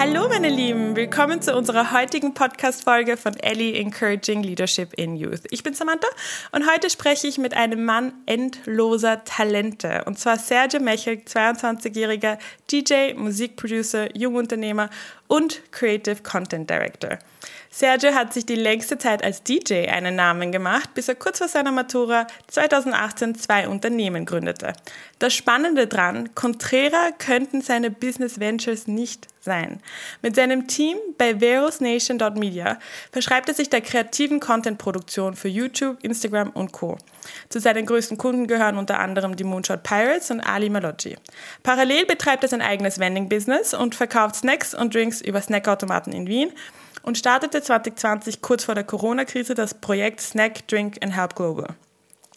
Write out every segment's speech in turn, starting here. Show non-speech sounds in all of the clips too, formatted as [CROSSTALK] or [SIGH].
Hallo meine Lieben, willkommen zu unserer heutigen Podcast-Folge von Ellie Encouraging Leadership in Youth. Ich bin Samantha und heute spreche ich mit einem Mann endloser Talente und zwar Sergio Mechel, 22-jähriger DJ, Musikproducer, Jungunternehmer und Creative Content Director. Sergio hat sich die längste Zeit als DJ einen Namen gemacht, bis er kurz vor seiner Matura 2018 zwei Unternehmen gründete. Das Spannende dran, Contrera könnten seine Business Ventures nicht sein. Mit seinem Team bei verosnation.media verschreibt er sich der kreativen Content-Produktion für YouTube, Instagram und Co. Zu seinen größten Kunden gehören unter anderem die Moonshot Pirates und Ali Maloggi. Parallel betreibt er sein eigenes Vending-Business und verkauft Snacks und Drinks über Snackautomaten in Wien und startete 2020 kurz vor der Corona-Krise das Projekt Snack, Drink and Help Global.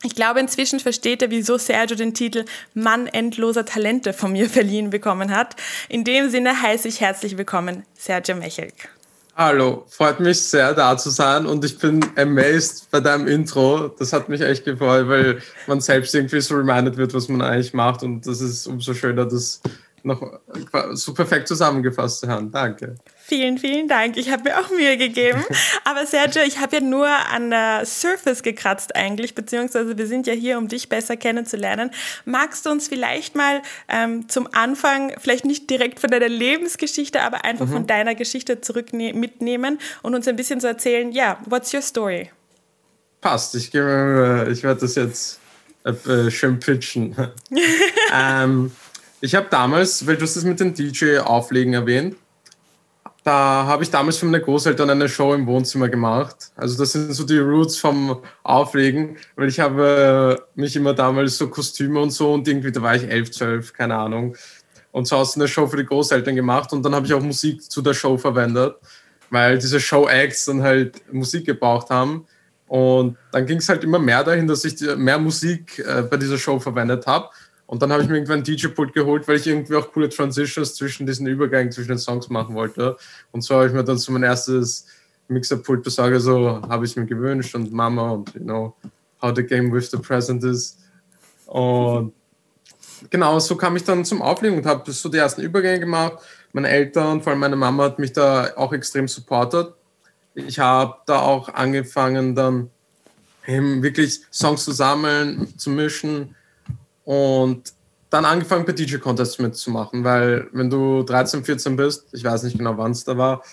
Ich glaube, inzwischen versteht er, wieso Sergio den Titel Mann endloser Talente von mir [LAUGHS] verliehen bekommen hat. In dem Sinne heiße ich herzlich willkommen Sergio Mechelk. Hallo, freut mich sehr da zu sein und ich bin amazed bei deinem Intro. Das hat mich echt gefreut, weil man selbst irgendwie so reminded wird, was man eigentlich macht und das ist umso schöner, das noch so perfekt zusammengefasst zu haben. Danke. Vielen, vielen Dank. Ich habe mir auch Mühe gegeben. [LAUGHS] Aber Sergio, ich habe ja nur an der Surface gekratzt eigentlich, beziehungsweise wir sind ja hier, um dich besser kennenzulernen. Magst du uns vielleicht mal ähm, zum Anfang, vielleicht nicht direkt von deiner Lebensgeschichte, aber einfach mhm. von deiner Geschichte zurück mitnehmen und uns ein bisschen so erzählen, ja, what's your story? Passt, ich, gebe, ich werde das jetzt äh, schön pitchen. [LAUGHS] ähm, ich habe damals, weil du hast es mit den DJ-Auflegen erwähnt, da habe ich damals für meine Großeltern eine Show im Wohnzimmer gemacht. Also das sind so die Roots vom Auflegen, weil ich habe mich immer damals so Kostüme und so und irgendwie, da war ich elf, zwölf, keine Ahnung. Und so hast du eine Show für die Großeltern gemacht und dann habe ich auch Musik zu der Show verwendet, weil diese Show-Acts dann halt Musik gebraucht haben. Und dann ging es halt immer mehr dahin, dass ich mehr Musik äh, bei dieser Show verwendet habe. Und dann habe ich mir irgendwann ein DJ-Pult geholt, weil ich irgendwie auch coole Transitions zwischen diesen Übergängen zwischen den Songs machen wollte. Und so habe ich mir dann so mein erstes Mixer-Pult besorge, so habe ich mir gewünscht und Mama und you know, how the game with the present is. Und genau, so kam ich dann zum Auflegen und habe so die ersten Übergänge gemacht. Meine Eltern, vor allem meine Mama, hat mich da auch extrem supportet. Ich habe da auch angefangen, dann eben wirklich Songs zu sammeln, zu mischen und dann angefangen bei DJ-Contests mitzumachen, weil wenn du 13, 14 bist, ich weiß nicht genau, wann es da war,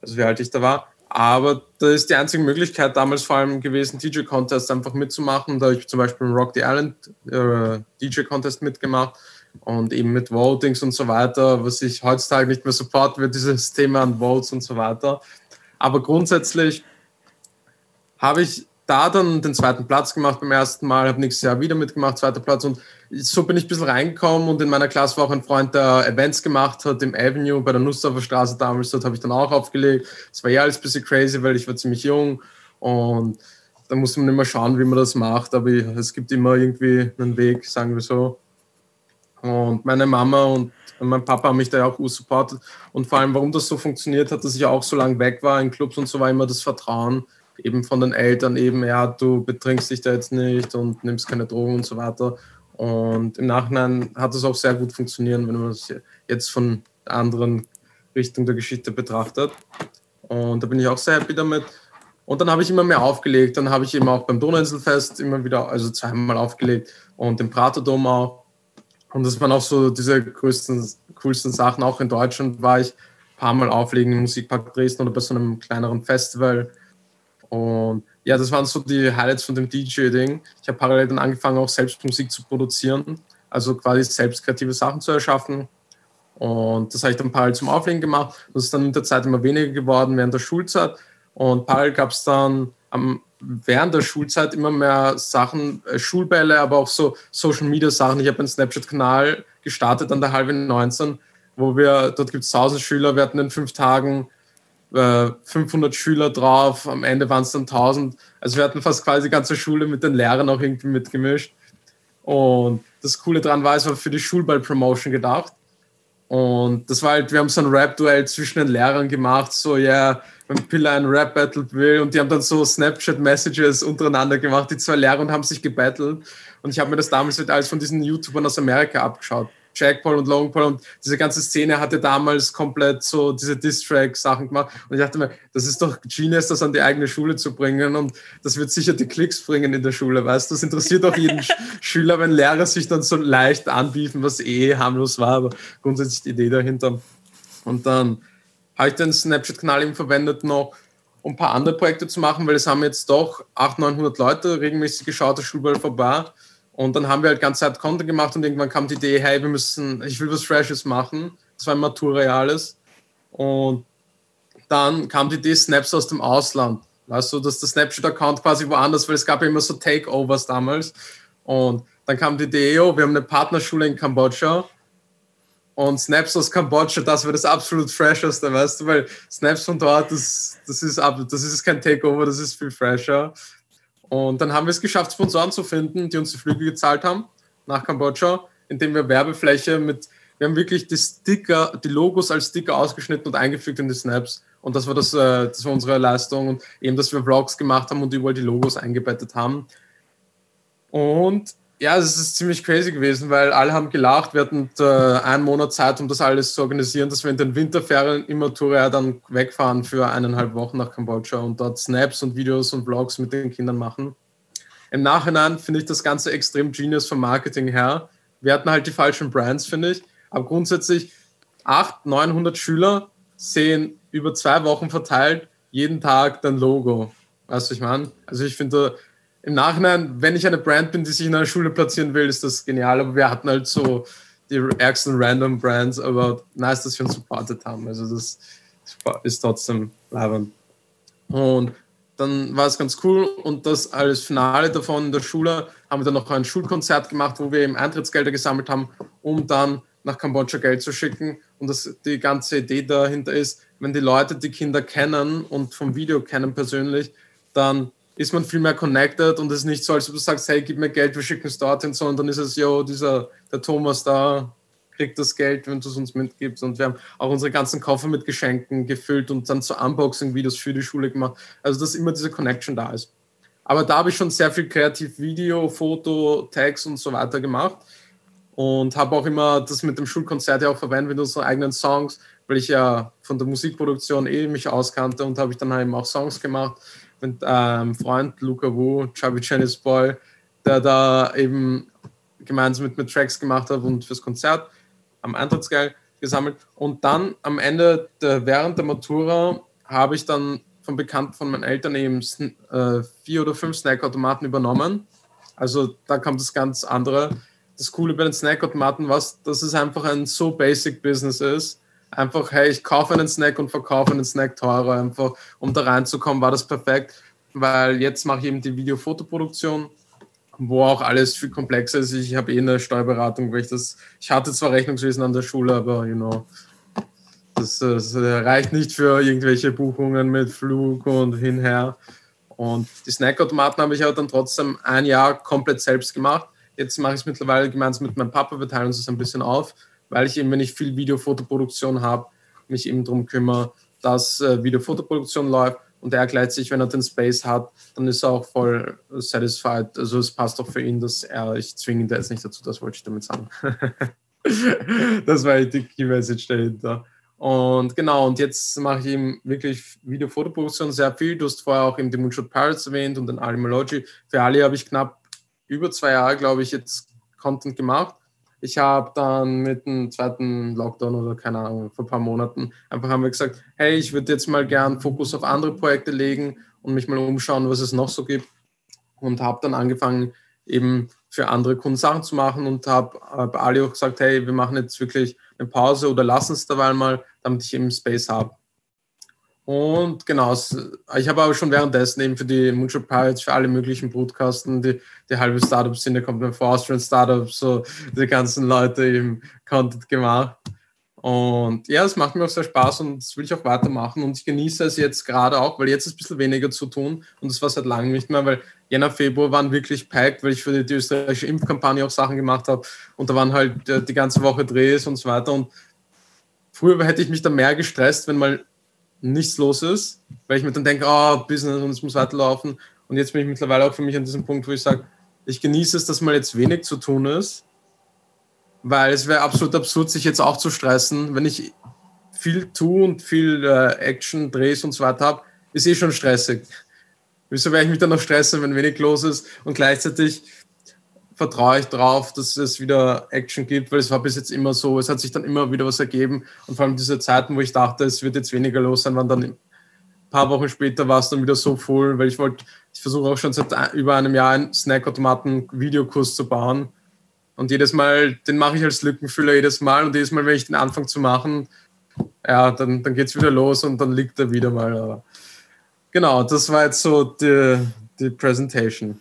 also wie alt ich da war, aber das ist die einzige Möglichkeit damals vor allem gewesen, DJ-Contests einfach mitzumachen. Da habe ich zum Beispiel im Rock the Island äh, DJ-Contest mitgemacht und eben mit Votings und so weiter, was ich heutzutage nicht mehr support wird, dieses Thema an Votes und so weiter. Aber grundsätzlich habe ich da dann den zweiten Platz gemacht beim ersten Mal, habe nächstes Jahr wieder mitgemacht, zweiter Platz. Und so bin ich ein bisschen reingekommen und in meiner Klasse war auch ein Freund, der Events gemacht hat im Avenue bei der Nussdorfer Straße damals, dort habe ich dann auch aufgelegt. Es war ja alles ein bisschen crazy, weil ich war ziemlich jung und da muss man immer schauen, wie man das macht, aber es gibt immer irgendwie einen Weg, sagen wir so. Und meine Mama und mein Papa haben mich da ja auch supportet und vor allem, warum das so funktioniert hat, dass ich auch so lange weg war in Clubs und so war immer das Vertrauen, eben von den Eltern eben, ja, du betrinkst dich da jetzt nicht und nimmst keine Drogen und so weiter. Und im Nachhinein hat es auch sehr gut funktioniert, wenn man es jetzt von der anderen Richtung der Geschichte betrachtet. Und da bin ich auch sehr happy damit. Und dann habe ich immer mehr aufgelegt. Dann habe ich eben auch beim Donauinselfest immer wieder, also zweimal aufgelegt und im Pratodom auch. Und das waren auch so diese größten, coolsten Sachen. Auch in Deutschland war ich ein paar Mal auflegen im Musikpark Dresden oder bei so einem kleineren Festival. Und ja, das waren so die Highlights von dem DJ-Ding. Ich habe parallel dann angefangen, auch selbst Musik zu produzieren, also quasi selbst kreative Sachen zu erschaffen. Und das habe ich dann parallel zum Auflegen gemacht. Das ist dann mit der Zeit immer weniger geworden während der Schulzeit. Und parallel gab es dann am, während der Schulzeit immer mehr Sachen, äh, Schulbälle, aber auch so Social Media Sachen. Ich habe einen Snapchat-Kanal gestartet an der halbe 19, wo wir, dort gibt es 1000 Schüler, wir hatten in fünf Tagen 500 äh, Schüler drauf, am Ende waren es dann 1000. Also wir hatten fast quasi die ganze Schule mit den Lehrern auch irgendwie mitgemischt. Und das Coole daran war, es war für die Schulball-Promotion gedacht. Und das war halt, wir haben so ein Rap-Duell zwischen den Lehrern gemacht, so, ja, yeah, wenn Piller ein Rap-Battle will und die haben dann so Snapchat-Messages untereinander gemacht, die zwei Lehrer und haben sich gebattelt. Und ich habe mir das damals halt alles von diesen YouTubern aus Amerika abgeschaut. Jack Paul und Logan Paul und diese ganze Szene hatte damals komplett so diese Diss-Track-Sachen gemacht. Und ich dachte mir, das ist doch Genius, das an die eigene Schule zu bringen und das wird sicher die Klicks bringen in der Schule, weißt du? Das interessiert auch jeden [LAUGHS] Schüler, wenn Lehrer sich dann so leicht anbieten, was eh harmlos war, aber grundsätzlich die Idee dahinter. Und dann habe ich den Snapchat-Kanal eben verwendet noch, um ein paar andere Projekte zu machen, weil es haben jetzt doch 800, 900 Leute regelmäßig geschaut, der Schulball vorbei. Und dann haben wir halt ganze Zeit Content gemacht und irgendwann kam die Idee, hey, wir müssen, ich will was Freshes machen. Das war ein Matura-Reales. Und dann kam die Idee, Snaps aus dem Ausland. Weißt du, dass der Snapchat-Account quasi woanders, weil es gab ja immer so Takeovers damals. Und dann kam die Idee, oh, wir haben eine Partnerschule in Kambodscha und Snaps aus Kambodscha, das wäre das absolut fresheste, weißt du, weil Snaps von dort, das, das, ist, das ist kein Takeover, das ist viel fresher. Und dann haben wir es geschafft, Sponsoren zu finden, die uns die Flüge gezahlt haben nach Kambodscha, indem wir Werbefläche mit, wir haben wirklich die Sticker, die Logos als Sticker ausgeschnitten und eingefügt in die Snaps. Und das war, das, äh, das war unsere Leistung. Und eben, dass wir Vlogs gemacht haben und überall die Logos eingebettet haben. Und ja, es ist ziemlich crazy gewesen, weil alle haben gelacht. Wir hatten äh, einen Monat Zeit, um das alles zu organisieren, dass wir in den Winterferien immer Tour dann wegfahren für eineinhalb Wochen nach Kambodscha und dort Snaps und Videos und Vlogs mit den Kindern machen. Im Nachhinein finde ich das Ganze extrem genius vom Marketing her. Wir hatten halt die falschen Brands, finde ich. Aber grundsätzlich 800, 900 Schüler sehen über zwei Wochen verteilt jeden Tag dein Logo. Weißt du, ich meine? Also ich finde, im Nachhinein, wenn ich eine Brand bin, die sich in einer Schule platzieren will, ist das genial. Aber wir hatten halt so die ärgsten random Brands, aber nice, dass wir uns supportet haben. Also das ist trotzdem leibend. Und dann war es ganz cool und das als Finale davon in der Schule haben wir dann noch ein Schulkonzert gemacht, wo wir eben Eintrittsgelder gesammelt haben, um dann nach Kambodscha Geld zu schicken. Und das, die ganze Idee dahinter ist, wenn die Leute die Kinder kennen und vom Video kennen persönlich, dann ist man viel mehr connected und es ist nicht so, als ob du sagst, hey, gib mir Geld, wir schicken es dorthin, sondern dann ist es, yo, dieser, der Thomas da kriegt das Geld, wenn du es uns mitgibst. Und wir haben auch unsere ganzen Koffer mit Geschenken gefüllt und dann so Unboxing-Videos für die Schule gemacht. Also, dass immer diese Connection da ist. Aber da habe ich schon sehr viel kreativ Video, Foto, Tags und so weiter gemacht. Und habe auch immer das mit dem Schulkonzert ja auch verwendet mit unseren eigenen Songs, weil ich ja von der Musikproduktion eh mich auskannte und habe ich dann eben auch Songs gemacht mit einem ähm, Freund, Luca Wu, Chubby Chinese Boy, der da eben gemeinsam mit mir Tracks gemacht hat und fürs Konzert am Eintrittsgeld gesammelt. Und dann am Ende, der, während der Matura, habe ich dann von Bekannten von meinen Eltern eben äh, vier oder fünf Snackautomaten übernommen. Also da kommt das ganz andere. Das Coole bei den Snackautomaten, was, dass es einfach ein so basic Business ist einfach, hey, ich kaufe einen Snack und verkaufe einen Snack teurer, einfach um da reinzukommen, war das perfekt, weil jetzt mache ich eben die Video-Fotoproduktion, wo auch alles viel komplexer ist. Ich habe eh eine Steuerberatung, weil ich das, ich hatte zwar Rechnungswesen an der Schule, aber you know, das, das reicht nicht für irgendwelche Buchungen mit Flug und hinher. Und die Snackautomaten habe ich aber dann trotzdem ein Jahr komplett selbst gemacht. Jetzt mache ich es mittlerweile gemeinsam mit meinem Papa, wir teilen uns das ein bisschen auf weil ich eben, wenn ich viel Video-Fotoproduktion habe, mich eben darum kümmere, dass äh, Video-Fotoproduktion läuft und er gleicht sich, wenn er den Space hat, dann ist er auch voll satisfied. Also es passt auch für ihn, dass er, ich zwinge ihn da jetzt nicht dazu, das wollte ich damit sagen. [LAUGHS] das war die Key Message dahinter. Und genau, und jetzt mache ich eben wirklich Video-Fotoproduktion sehr viel. Du hast vorher auch eben die Moonshot Pirates erwähnt und den Animalogy. Für Ali habe ich knapp über zwei Jahre, glaube ich, jetzt Content gemacht. Ich habe dann mit dem zweiten Lockdown oder keine Ahnung, vor ein paar Monaten einfach haben wir gesagt, hey, ich würde jetzt mal gern Fokus auf andere Projekte legen und mich mal umschauen, was es noch so gibt. Und habe dann angefangen, eben für andere Kunden Sachen zu machen und habe bei Ali auch gesagt, hey, wir machen jetzt wirklich eine Pause oder lassen es dabei mal, damit ich eben Space habe. Und genau, ich habe aber schon währenddessen eben für die Moonshot Pirates, für alle möglichen Broadcasten, die, die halbe Startup-Szene kommt dann vor Austrian Startups, so die ganzen Leute eben Content gemacht. Und ja, es macht mir auch sehr Spaß und das will ich auch weitermachen. Und ich genieße es jetzt gerade auch, weil jetzt ist ein bisschen weniger zu tun und das war seit langem nicht mehr, weil Jänner, Februar waren wirklich packed, weil ich für die, österreichische Impfkampagne auch Sachen gemacht habe und da waren halt äh, die ganze Woche Drehs und so weiter. Und früher hätte ich mich dann mehr gestresst, wenn mal nichts los ist, weil ich mir dann denke, oh, Business und es muss weiterlaufen. Und jetzt bin ich mittlerweile auch für mich an diesem Punkt, wo ich sage, ich genieße es, dass mal jetzt wenig zu tun ist weil es wäre absolut absurd, sich jetzt auch zu stressen. Wenn ich viel tue und viel äh, Action, Drehs und so weiter habe, ist eh schon stressig. Wieso werde ich mich dann noch stressen, wenn wenig los ist und gleichzeitig vertraue ich darauf, dass es wieder Action gibt, weil es war bis jetzt immer so, es hat sich dann immer wieder was ergeben und vor allem diese Zeiten, wo ich dachte, es wird jetzt weniger los sein, waren dann ein paar Wochen später war es dann wieder so voll, weil ich wollte, ich versuche auch schon seit über einem Jahr einen Snackautomaten-Videokurs zu bauen und jedes Mal, den mache ich als Lückenfüller jedes Mal. Und jedes Mal, wenn ich den anfange zu machen, ja, dann, dann geht es wieder los und dann liegt er wieder mal. Genau, das war jetzt so die, die Presentation.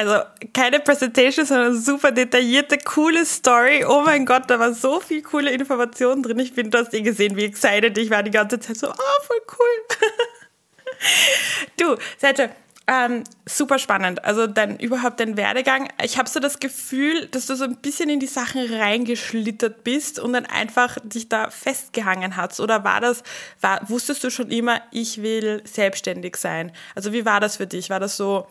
Also keine Presentation, sondern super detaillierte, coole Story. Oh mein Gott, da war so viel coole Informationen drin. Ich bin, du hast eh gesehen, wie excited ich war die ganze Zeit. So, oh, voll cool. [LAUGHS] du, Sergio, ähm, super spannend. Also dann überhaupt dein Werdegang. Ich habe so das Gefühl, dass du so ein bisschen in die Sachen reingeschlittert bist und dann einfach dich da festgehangen hast. Oder war das, war, wusstest du schon immer, ich will selbstständig sein? Also wie war das für dich? War das so,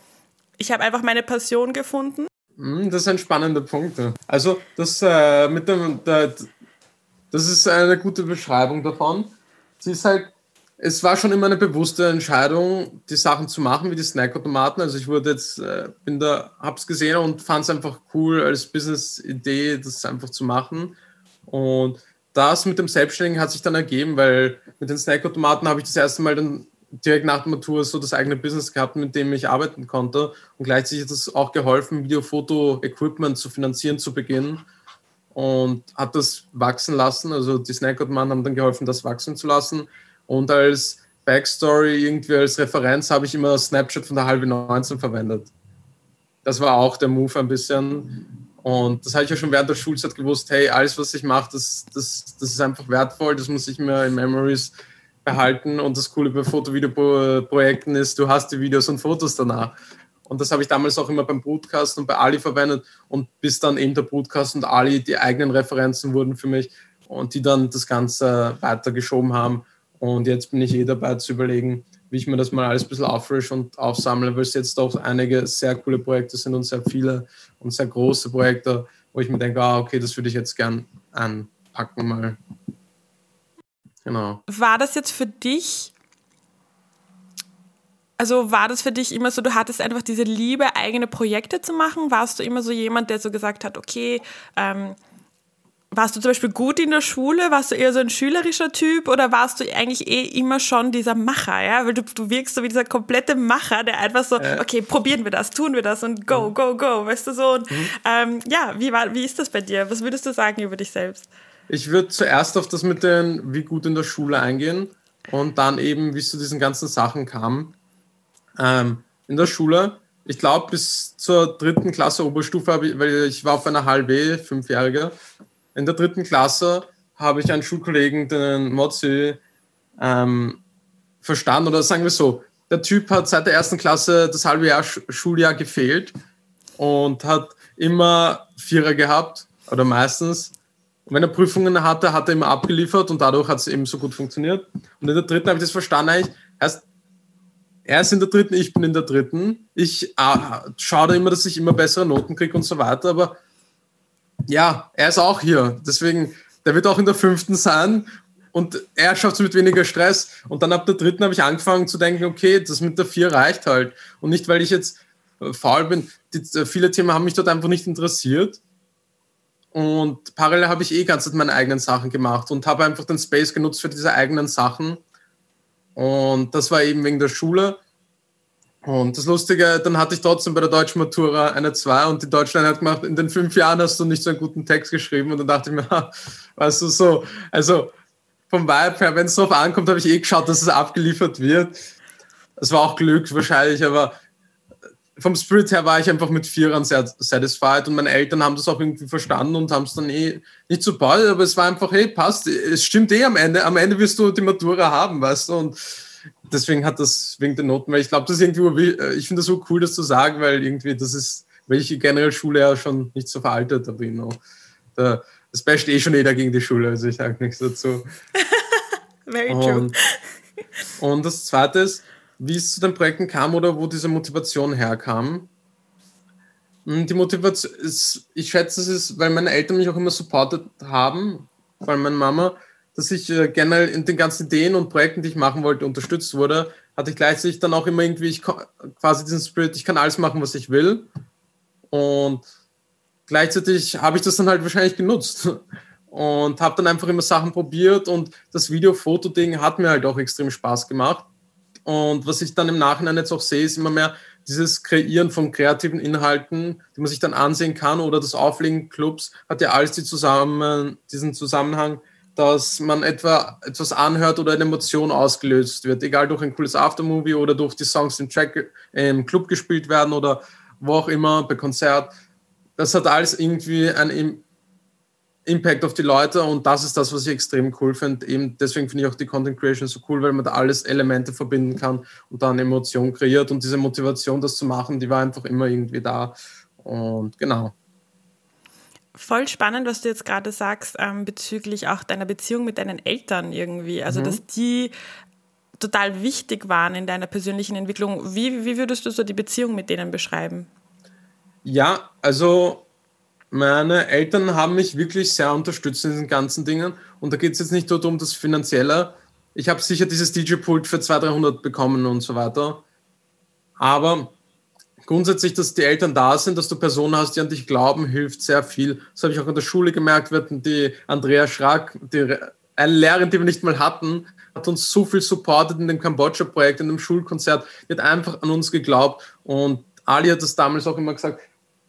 ich habe einfach meine Passion gefunden? Hm, das ist ein spannender Punkt. Also das äh, mit dem, das ist eine gute Beschreibung davon. Sie ist halt es war schon immer eine bewusste Entscheidung, die Sachen zu machen, wie die Snackautomaten. Also ich wurde jetzt, äh, bin da, hab's gesehen und fand es einfach cool als Business-Idee, das einfach zu machen. Und das mit dem Selbstständigen hat sich dann ergeben, weil mit den Snackautomaten habe ich das erste Mal dann direkt nach der Matur so das eigene Business gehabt, mit dem ich arbeiten konnte. Und gleichzeitig hat es auch geholfen, Video-Foto-Equipment zu finanzieren zu Beginn. Und hat das wachsen lassen. Also die Snackautomaten haben dann geholfen, das wachsen zu lassen. Und als Backstory, irgendwie als Referenz, habe ich immer Snapchat von der halbe 19 verwendet. Das war auch der Move ein bisschen. Und das habe ich ja schon während der Schulzeit gewusst, hey, alles, was ich mache, das, das, das ist einfach wertvoll, das muss ich mir in Memories behalten. Und das Coole bei Foto-Video-Projekten ist, du hast die Videos und Fotos danach. Und das habe ich damals auch immer beim Broadcast und bei Ali verwendet. Und bis dann eben der Broadcast und Ali die eigenen Referenzen wurden für mich und die dann das Ganze weitergeschoben haben. Und jetzt bin ich eh dabei zu überlegen, wie ich mir das mal alles ein bisschen auffrisch und aufsammle, weil es jetzt doch einige sehr coole Projekte sind und sehr viele und sehr große Projekte, wo ich mir denke, ah, okay, das würde ich jetzt gern anpacken mal. Genau. War das jetzt für dich, also war das für dich immer so, du hattest einfach diese Liebe, eigene Projekte zu machen? Warst du immer so jemand, der so gesagt hat, okay, ähm, warst du zum Beispiel gut in der Schule? Warst du eher so ein schülerischer Typ oder warst du eigentlich eh immer schon dieser Macher? Ja, weil du, du wirkst so wie dieser komplette Macher, der einfach so, äh. okay, probieren wir das, tun wir das und go, go, go, weißt du so. Und, mhm. ähm, ja, wie, war, wie ist das bei dir? Was würdest du sagen über dich selbst? Ich würde zuerst auf das mit den, wie gut in der Schule eingehen und dann eben, wie es zu diesen ganzen Sachen kam. Ähm, in der Schule, ich glaube, bis zur dritten Klasse Oberstufe, ich, weil ich war auf einer halb fünfjährige, in der dritten Klasse habe ich einen Schulkollegen, den Mozzi, ähm, verstanden. Oder sagen wir so, der Typ hat seit der ersten Klasse das halbe Jahr Schuljahr gefehlt und hat immer Vierer gehabt oder meistens. Und wenn er Prüfungen hatte, hat er immer abgeliefert und dadurch hat es eben so gut funktioniert. Und in der dritten habe ich das verstanden eigentlich. Erst er ist in der dritten, ich bin in der dritten. Ich äh, schaue da immer, dass ich immer bessere Noten kriege und so weiter, aber ja, er ist auch hier. Deswegen, der wird auch in der fünften sein. Und er schafft es mit weniger Stress. Und dann ab der dritten habe ich angefangen zu denken, okay, das mit der vier reicht halt. Und nicht, weil ich jetzt äh, faul bin. Die, äh, viele Themen haben mich dort einfach nicht interessiert. Und parallel habe ich eh ganz meine eigenen Sachen gemacht und habe einfach den Space genutzt für diese eigenen Sachen. Und das war eben wegen der Schule. Und das Lustige, dann hatte ich trotzdem bei der deutschen Matura eine 2 und die Deutschland hat gemacht, in den fünf Jahren hast du nicht so einen guten Text geschrieben. Und dann dachte ich mir, [LAUGHS] weißt du, so, also vom Vibe her, wenn es darauf ankommt, habe ich eh geschaut, dass es abgeliefert wird. Es war auch Glück wahrscheinlich, aber vom Spirit her war ich einfach mit Vierern sehr satisfied und meine Eltern haben das auch irgendwie verstanden und haben es dann eh nicht so bald, aber es war einfach, hey, passt, es stimmt eh am Ende. Am Ende wirst du die Matura haben, weißt du, und deswegen hat das wegen den Noten, weil ich glaube, das ist irgendwie, ich finde das so cool, das zu sagen, weil irgendwie das ist, weil ich generell Schule ja schon nicht so veraltet bin. Da, das basht eh schon jeder gegen die Schule, also ich sage nichts dazu. [LAUGHS] Very true. Und, und das zweite ist, wie es zu den Projekten kam oder wo diese Motivation herkam. Hm, die Motivation ist, ich schätze, es ist, weil meine Eltern mich auch immer supportet haben, weil meine Mama, dass ich äh, generell in den ganzen Ideen und Projekten, die ich machen wollte, unterstützt wurde, hatte ich gleichzeitig dann auch immer irgendwie ich, quasi diesen Spirit, ich kann alles machen, was ich will. Und gleichzeitig habe ich das dann halt wahrscheinlich genutzt [LAUGHS] und habe dann einfach immer Sachen probiert und das Video-Foto-Ding hat mir halt auch extrem Spaß gemacht. Und was ich dann im Nachhinein jetzt auch sehe, ist immer mehr dieses Kreieren von kreativen Inhalten, die man sich dann ansehen kann oder das Auflegen Clubs hat ja alles die zusammen, diesen Zusammenhang, dass man etwa etwas anhört oder eine Emotion ausgelöst wird, egal durch ein cooles Aftermovie oder durch die Songs im Track im Club gespielt werden oder wo auch immer, bei Konzert. Das hat alles irgendwie ein Impact auf die Leute und das ist das, was ich extrem cool finde. Eben deswegen finde ich auch die Content Creation so cool, weil man da alles Elemente verbinden kann und dann Emotion kreiert und diese Motivation, das zu machen, die war einfach immer irgendwie da und genau. Voll spannend, was du jetzt gerade sagst ähm, bezüglich auch deiner Beziehung mit deinen Eltern irgendwie. Also, mhm. dass die total wichtig waren in deiner persönlichen Entwicklung. Wie, wie würdest du so die Beziehung mit denen beschreiben? Ja, also meine Eltern haben mich wirklich sehr unterstützt in diesen ganzen Dingen. Und da geht es jetzt nicht nur um das Finanzielle. Ich habe sicher dieses DJ-Pult für 200, 300 bekommen und so weiter. Aber grundsätzlich, dass die Eltern da sind, dass du Personen hast, die an dich glauben, hilft sehr viel. Das habe ich auch in der Schule gemerkt. Wir hatten die Andrea Schrack, die, eine Lehrerin, die wir nicht mal hatten, hat uns so viel supportet in dem Kambodscha-Projekt, in dem Schulkonzert. Die hat einfach an uns geglaubt. Und Ali hat das damals auch immer gesagt,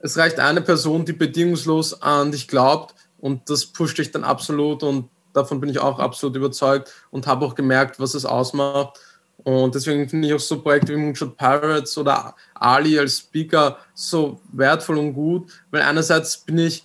es reicht eine Person, die bedingungslos an dich glaubt und das pusht dich dann absolut und davon bin ich auch absolut überzeugt und habe auch gemerkt, was es ausmacht. Und deswegen finde ich auch so Projekte wie Moonshot Pirates oder Ali als Speaker so wertvoll und gut, weil einerseits bin ich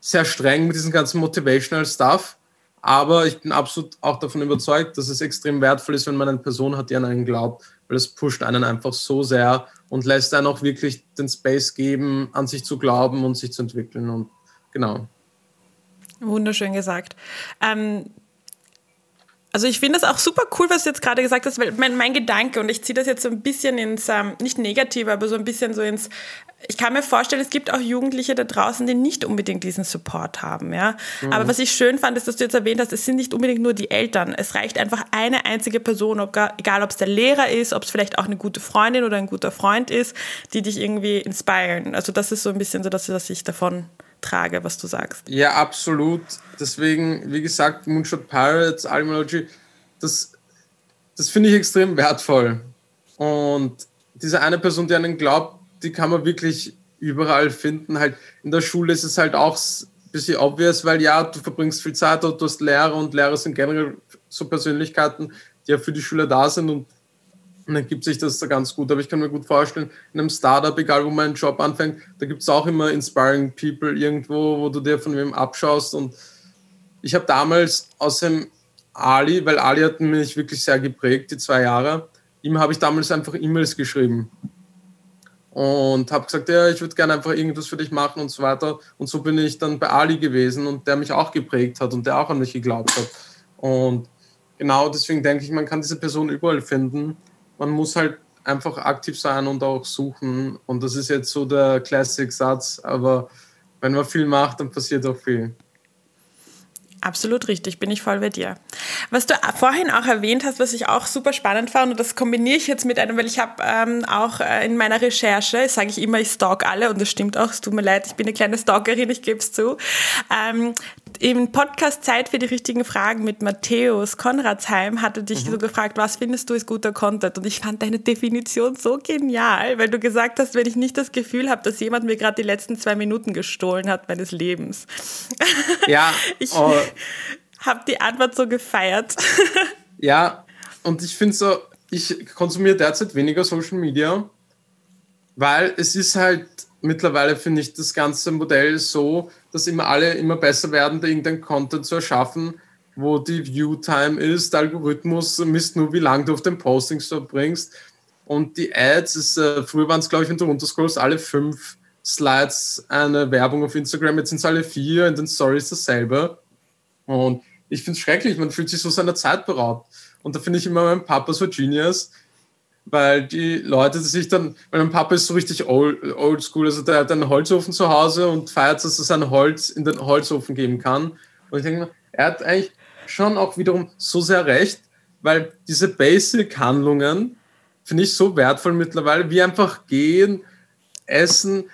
sehr streng mit diesem ganzen Motivational Stuff, aber ich bin absolut auch davon überzeugt, dass es extrem wertvoll ist, wenn man eine Person hat, die an einen glaubt, weil es pusht einen einfach so sehr und lässt einen auch wirklich den Space geben, an sich zu glauben und sich zu entwickeln. Und genau. Wunderschön gesagt. Ähm, also ich finde es auch super cool, was du jetzt gerade gesagt hast, weil mein, mein Gedanke, und ich ziehe das jetzt so ein bisschen ins, ähm, nicht negativ, aber so ein bisschen so ins, ich kann mir vorstellen, es gibt auch Jugendliche da draußen, die nicht unbedingt diesen Support haben, ja. Mhm. Aber was ich schön fand, ist, dass du jetzt erwähnt hast, es sind nicht unbedingt nur die Eltern. Es reicht einfach eine einzige Person, ob, egal ob es der Lehrer ist, ob es vielleicht auch eine gute Freundin oder ein guter Freund ist, die dich irgendwie inspirieren. Also das ist so ein bisschen so, dass, dass ich davon trage, was du sagst. Ja, absolut. Deswegen, wie gesagt, Moonshot Pirates, Almology, das, das finde ich extrem wertvoll. Und diese eine Person, die einen glaubt, die kann man wirklich überall finden. Halt in der Schule ist es halt auch ein bisschen obvious, weil ja, du verbringst viel Zeit dort, du hast Lehrer und Lehrer sind generell so Persönlichkeiten, die ja für die Schüler da sind und und dann gibt sich das da ganz gut. Aber ich kann mir gut vorstellen, in einem Startup, egal wo mein Job anfängt, da gibt es auch immer inspiring people irgendwo, wo du dir von wem abschaust. Und ich habe damals aus dem Ali, weil Ali hat mich wirklich sehr geprägt, die zwei Jahre, ihm habe ich damals einfach E-Mails geschrieben. Und habe gesagt, ja, ich würde gerne einfach irgendwas für dich machen und so weiter. Und so bin ich dann bei Ali gewesen und der mich auch geprägt hat und der auch an mich geglaubt hat. Und genau deswegen denke ich, man kann diese Person überall finden man muss halt einfach aktiv sein und auch suchen. Und das ist jetzt so der Classic-Satz, aber wenn man viel macht, dann passiert auch viel. Absolut richtig, bin ich voll bei dir. Was du vorhin auch erwähnt hast, was ich auch super spannend fand, und das kombiniere ich jetzt mit einem, weil ich habe ähm, auch äh, in meiner Recherche, sage ich immer, ich stalk alle, und das stimmt auch, es tut mir leid, ich bin eine kleine Stalkerin, ich gebe es zu, ähm, im Podcast Zeit für die richtigen Fragen mit Matthäus Konradsheim hatte dich mhm. so gefragt, was findest du ist guter Content? Und ich fand deine Definition so genial, weil du gesagt hast, wenn ich nicht das Gefühl habe, dass jemand mir gerade die letzten zwei Minuten gestohlen hat meines Lebens. [LAUGHS] Ja. ich oh. habe die Antwort so gefeiert. [LAUGHS] ja, und ich finde so, ich konsumiere derzeit weniger Social Media weil es ist halt mittlerweile, finde ich, das ganze Modell so, dass immer alle immer besser werden, da irgendein Content zu erschaffen, wo die View-Time ist. Der Algorithmus misst nur, wie lange du auf den Postings verbringst. Und die Ads, ist, äh, früher waren es, glaube ich, wenn du runterscrollst, alle fünf Slides eine Werbung auf Instagram, jetzt sind es alle vier, in den Stories dasselbe. Und ich finde es schrecklich, man fühlt sich so seiner Zeit beraubt. Und da finde ich immer mein Papa so genius, weil die Leute, die sich dann, weil mein Papa ist so richtig old, old school, also der hat einen Holzofen zu Hause und feiert, dass er sein Holz in den Holzofen geben kann. Und ich denke mir, er hat eigentlich schon auch wiederum so sehr recht, weil diese Basic-Handlungen finde ich so wertvoll mittlerweile, wie einfach gehen, essen,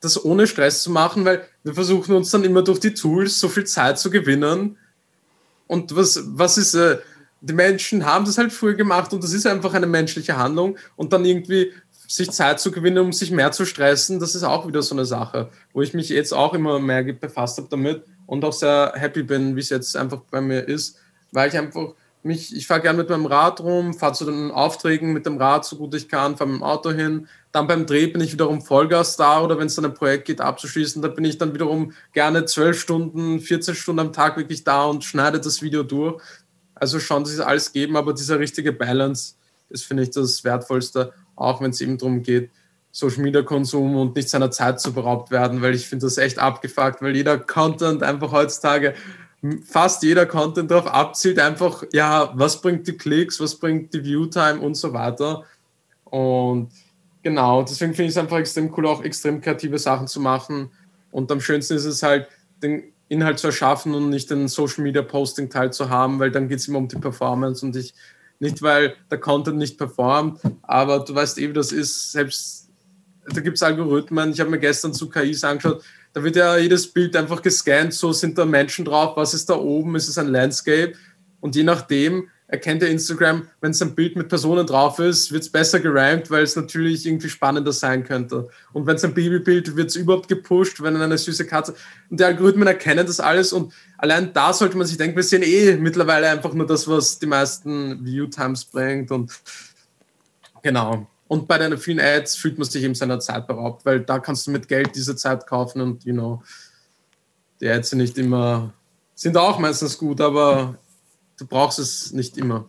das ohne Stress zu machen, weil wir versuchen uns dann immer durch die Tools so viel Zeit zu gewinnen. Und was, was ist, äh, die Menschen haben das halt früher gemacht und das ist einfach eine menschliche Handlung und dann irgendwie sich Zeit zu gewinnen, um sich mehr zu stressen, das ist auch wieder so eine Sache, wo ich mich jetzt auch immer mehr befasst habe damit und auch sehr happy bin, wie es jetzt einfach bei mir ist, weil ich einfach mich, ich fahre gerne mit meinem Rad rum, fahre zu den Aufträgen mit dem Rad so gut ich kann, fahre mit dem Auto hin, dann beim Dreh bin ich wiederum Vollgas da oder wenn es dann ein Projekt geht abzuschließen, da bin ich dann wiederum gerne zwölf Stunden, 14 Stunden am Tag wirklich da und schneide das Video durch. Also schon, dass es alles geben, aber dieser richtige Balance ist, finde ich, das Wertvollste, auch wenn es eben darum geht, Social Media Konsum und nicht seiner Zeit zu beraubt werden, weil ich finde das echt abgefuckt, weil jeder Content einfach heutzutage, fast jeder Content darauf abzielt, einfach, ja, was bringt die Klicks, was bringt die Viewtime und so weiter. Und genau, deswegen finde ich es einfach extrem cool, auch extrem kreative Sachen zu machen. Und am schönsten ist es halt, den Inhalt zu erschaffen und nicht den Social Media Posting Teil zu haben, weil dann geht es immer um die Performance und ich nicht, weil der Content nicht performt, aber du weißt eh, wie das ist, selbst da gibt es Algorithmen. Ich habe mir gestern zu KIs angeschaut, da wird ja jedes Bild einfach gescannt, so sind da Menschen drauf, was ist da oben, ist es ein Landscape und je nachdem erkennt der Instagram, wenn es ein Bild mit Personen drauf ist, wird es besser gerankt, weil es natürlich irgendwie spannender sein könnte. Und wenn es ein Babybild wird es überhaupt gepusht, wenn eine süße Katze. Und die Algorithmen erkennen das alles und allein da sollte man sich denken, wir sehen eh mittlerweile einfach nur das, was die meisten View-Times bringt und genau. Und bei deinen vielen Ads fühlt man sich eben seiner Zeit beraubt, weil da kannst du mit Geld diese Zeit kaufen und, you know, die Ads sind nicht immer, sind auch meistens gut, aber du brauchst es nicht immer.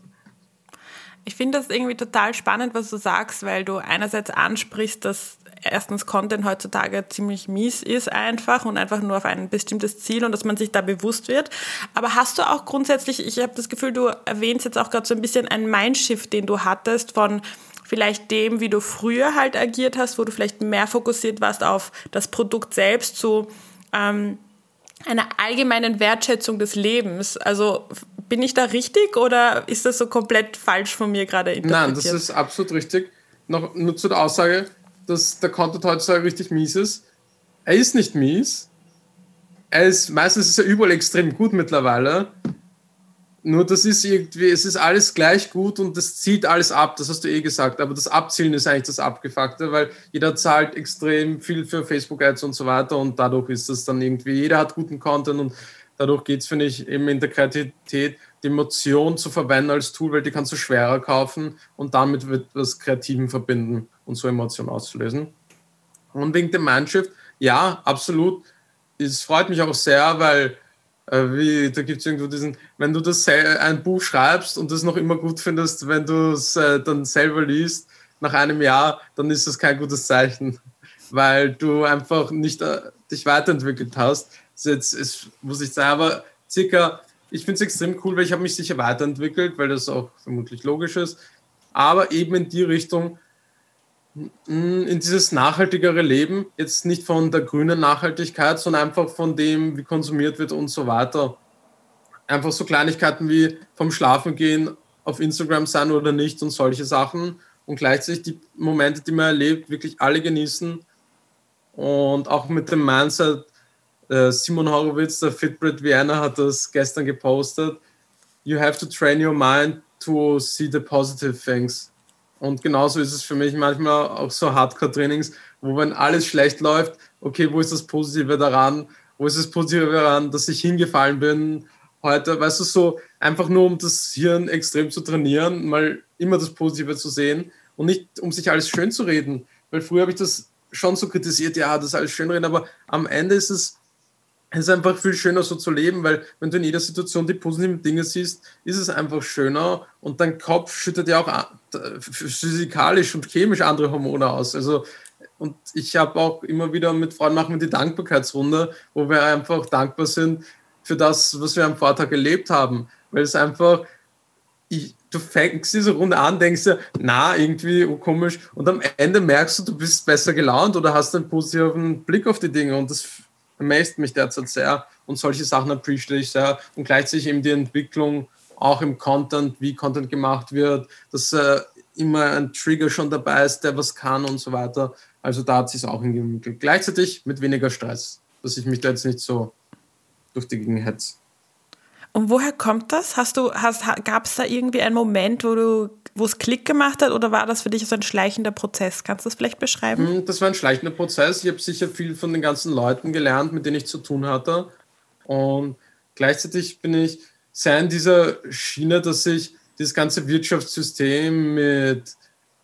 Ich finde das irgendwie total spannend, was du sagst, weil du einerseits ansprichst, dass erstens Content heutzutage ziemlich mies ist einfach und einfach nur auf ein bestimmtes Ziel und dass man sich da bewusst wird. Aber hast du auch grundsätzlich, ich habe das Gefühl, du erwähnst jetzt auch gerade so ein bisschen einen Mindshift, den du hattest von vielleicht dem, wie du früher halt agiert hast, wo du vielleicht mehr fokussiert warst auf das Produkt selbst, zu ähm, einer allgemeinen Wertschätzung des Lebens. Also bin ich da richtig oder ist das so komplett falsch von mir gerade interpretiert? Nein, das ist absolut richtig. Noch nur zu der Aussage, dass der Content heutzutage richtig mies ist. Er ist nicht mies. Er ist, meistens ist er überall extrem gut mittlerweile. Nur das ist irgendwie, es ist alles gleich gut und das zieht alles ab, das hast du eh gesagt. Aber das Abzielen ist eigentlich das Abgefuckte, weil jeder zahlt extrem viel für Facebook-Ads und so weiter und dadurch ist das dann irgendwie, jeder hat guten Content und dadurch geht es, finde ich, eben in der Kreativität, die Emotion zu verwenden als Tool, weil die kannst du schwerer kaufen und damit wird was Kreativen verbinden und so Emotionen auszulösen. Und wegen dem Mindshift, ja, absolut. Es freut mich auch sehr, weil äh, wie, da gibt es irgendwo diesen, wenn du das ein Buch schreibst und das noch immer gut findest, wenn du es äh, dann selber liest, nach einem Jahr, dann ist das kein gutes Zeichen, weil du einfach nicht äh, dich weiterentwickelt hast. Jetzt ist, muss ich sagen, aber circa, ich finde es extrem cool, weil ich habe mich sicher weiterentwickelt, weil das auch vermutlich logisch ist, aber eben in die Richtung, in dieses nachhaltigere Leben, jetzt nicht von der grünen Nachhaltigkeit, sondern einfach von dem, wie konsumiert wird und so weiter. Einfach so Kleinigkeiten wie vom Schlafen gehen auf Instagram sein oder nicht und solche Sachen. Und gleichzeitig die Momente, die man erlebt, wirklich alle genießen. Und auch mit dem Mindset, Simon Horowitz, der Fitbit Vienna, hat das gestern gepostet. You have to train your mind to see the positive things. Und genauso ist es für mich manchmal auch so Hardcore-Trainings, wo wenn alles schlecht läuft, okay, wo ist das Positive daran? Wo ist das Positive daran, dass ich hingefallen bin heute? Weißt du, so einfach nur um das Hirn extrem zu trainieren, mal immer das Positive zu sehen und nicht um sich alles schön zu reden. weil früher habe ich das schon so kritisiert, ja, das ist alles schön reden, aber am Ende ist es, es ist einfach viel schöner so zu leben, weil wenn du in jeder Situation die positiven Dinge siehst, ist es einfach schöner und dein Kopf schüttet ja auch physikalisch und chemisch andere Hormone aus. Also und ich habe auch immer wieder mit Freunden machen wir die Dankbarkeitsrunde, wo wir einfach dankbar sind für das, was wir am Vortag erlebt haben. Weil es einfach, ich, du fängst diese Runde an, denkst dir, na, irgendwie oh, komisch. Und am Ende merkst du, du bist besser gelaunt oder hast einen positiven Blick auf die Dinge. Und das amazed mich derzeit sehr. Und solche Sachen appreciate ich sehr. Und gleichzeitig eben die Entwicklung auch im Content, wie Content gemacht wird, dass äh, immer ein Trigger schon dabei ist, der was kann und so weiter. Also da hat sich auch hingemittelt. Gleichzeitig mit weniger Stress, dass ich mich da jetzt nicht so durch die Gegend hetze. Und woher kommt das? Hast du, hast, gab es da irgendwie einen Moment, wo du, wo es Klick gemacht hat oder war das für dich so ein schleichender Prozess? Kannst du das vielleicht beschreiben? Hm, das war ein schleichender Prozess. Ich habe sicher viel von den ganzen Leuten gelernt, mit denen ich zu tun hatte. Und gleichzeitig bin ich sehr in dieser Schiene, dass ich das ganze Wirtschaftssystem mit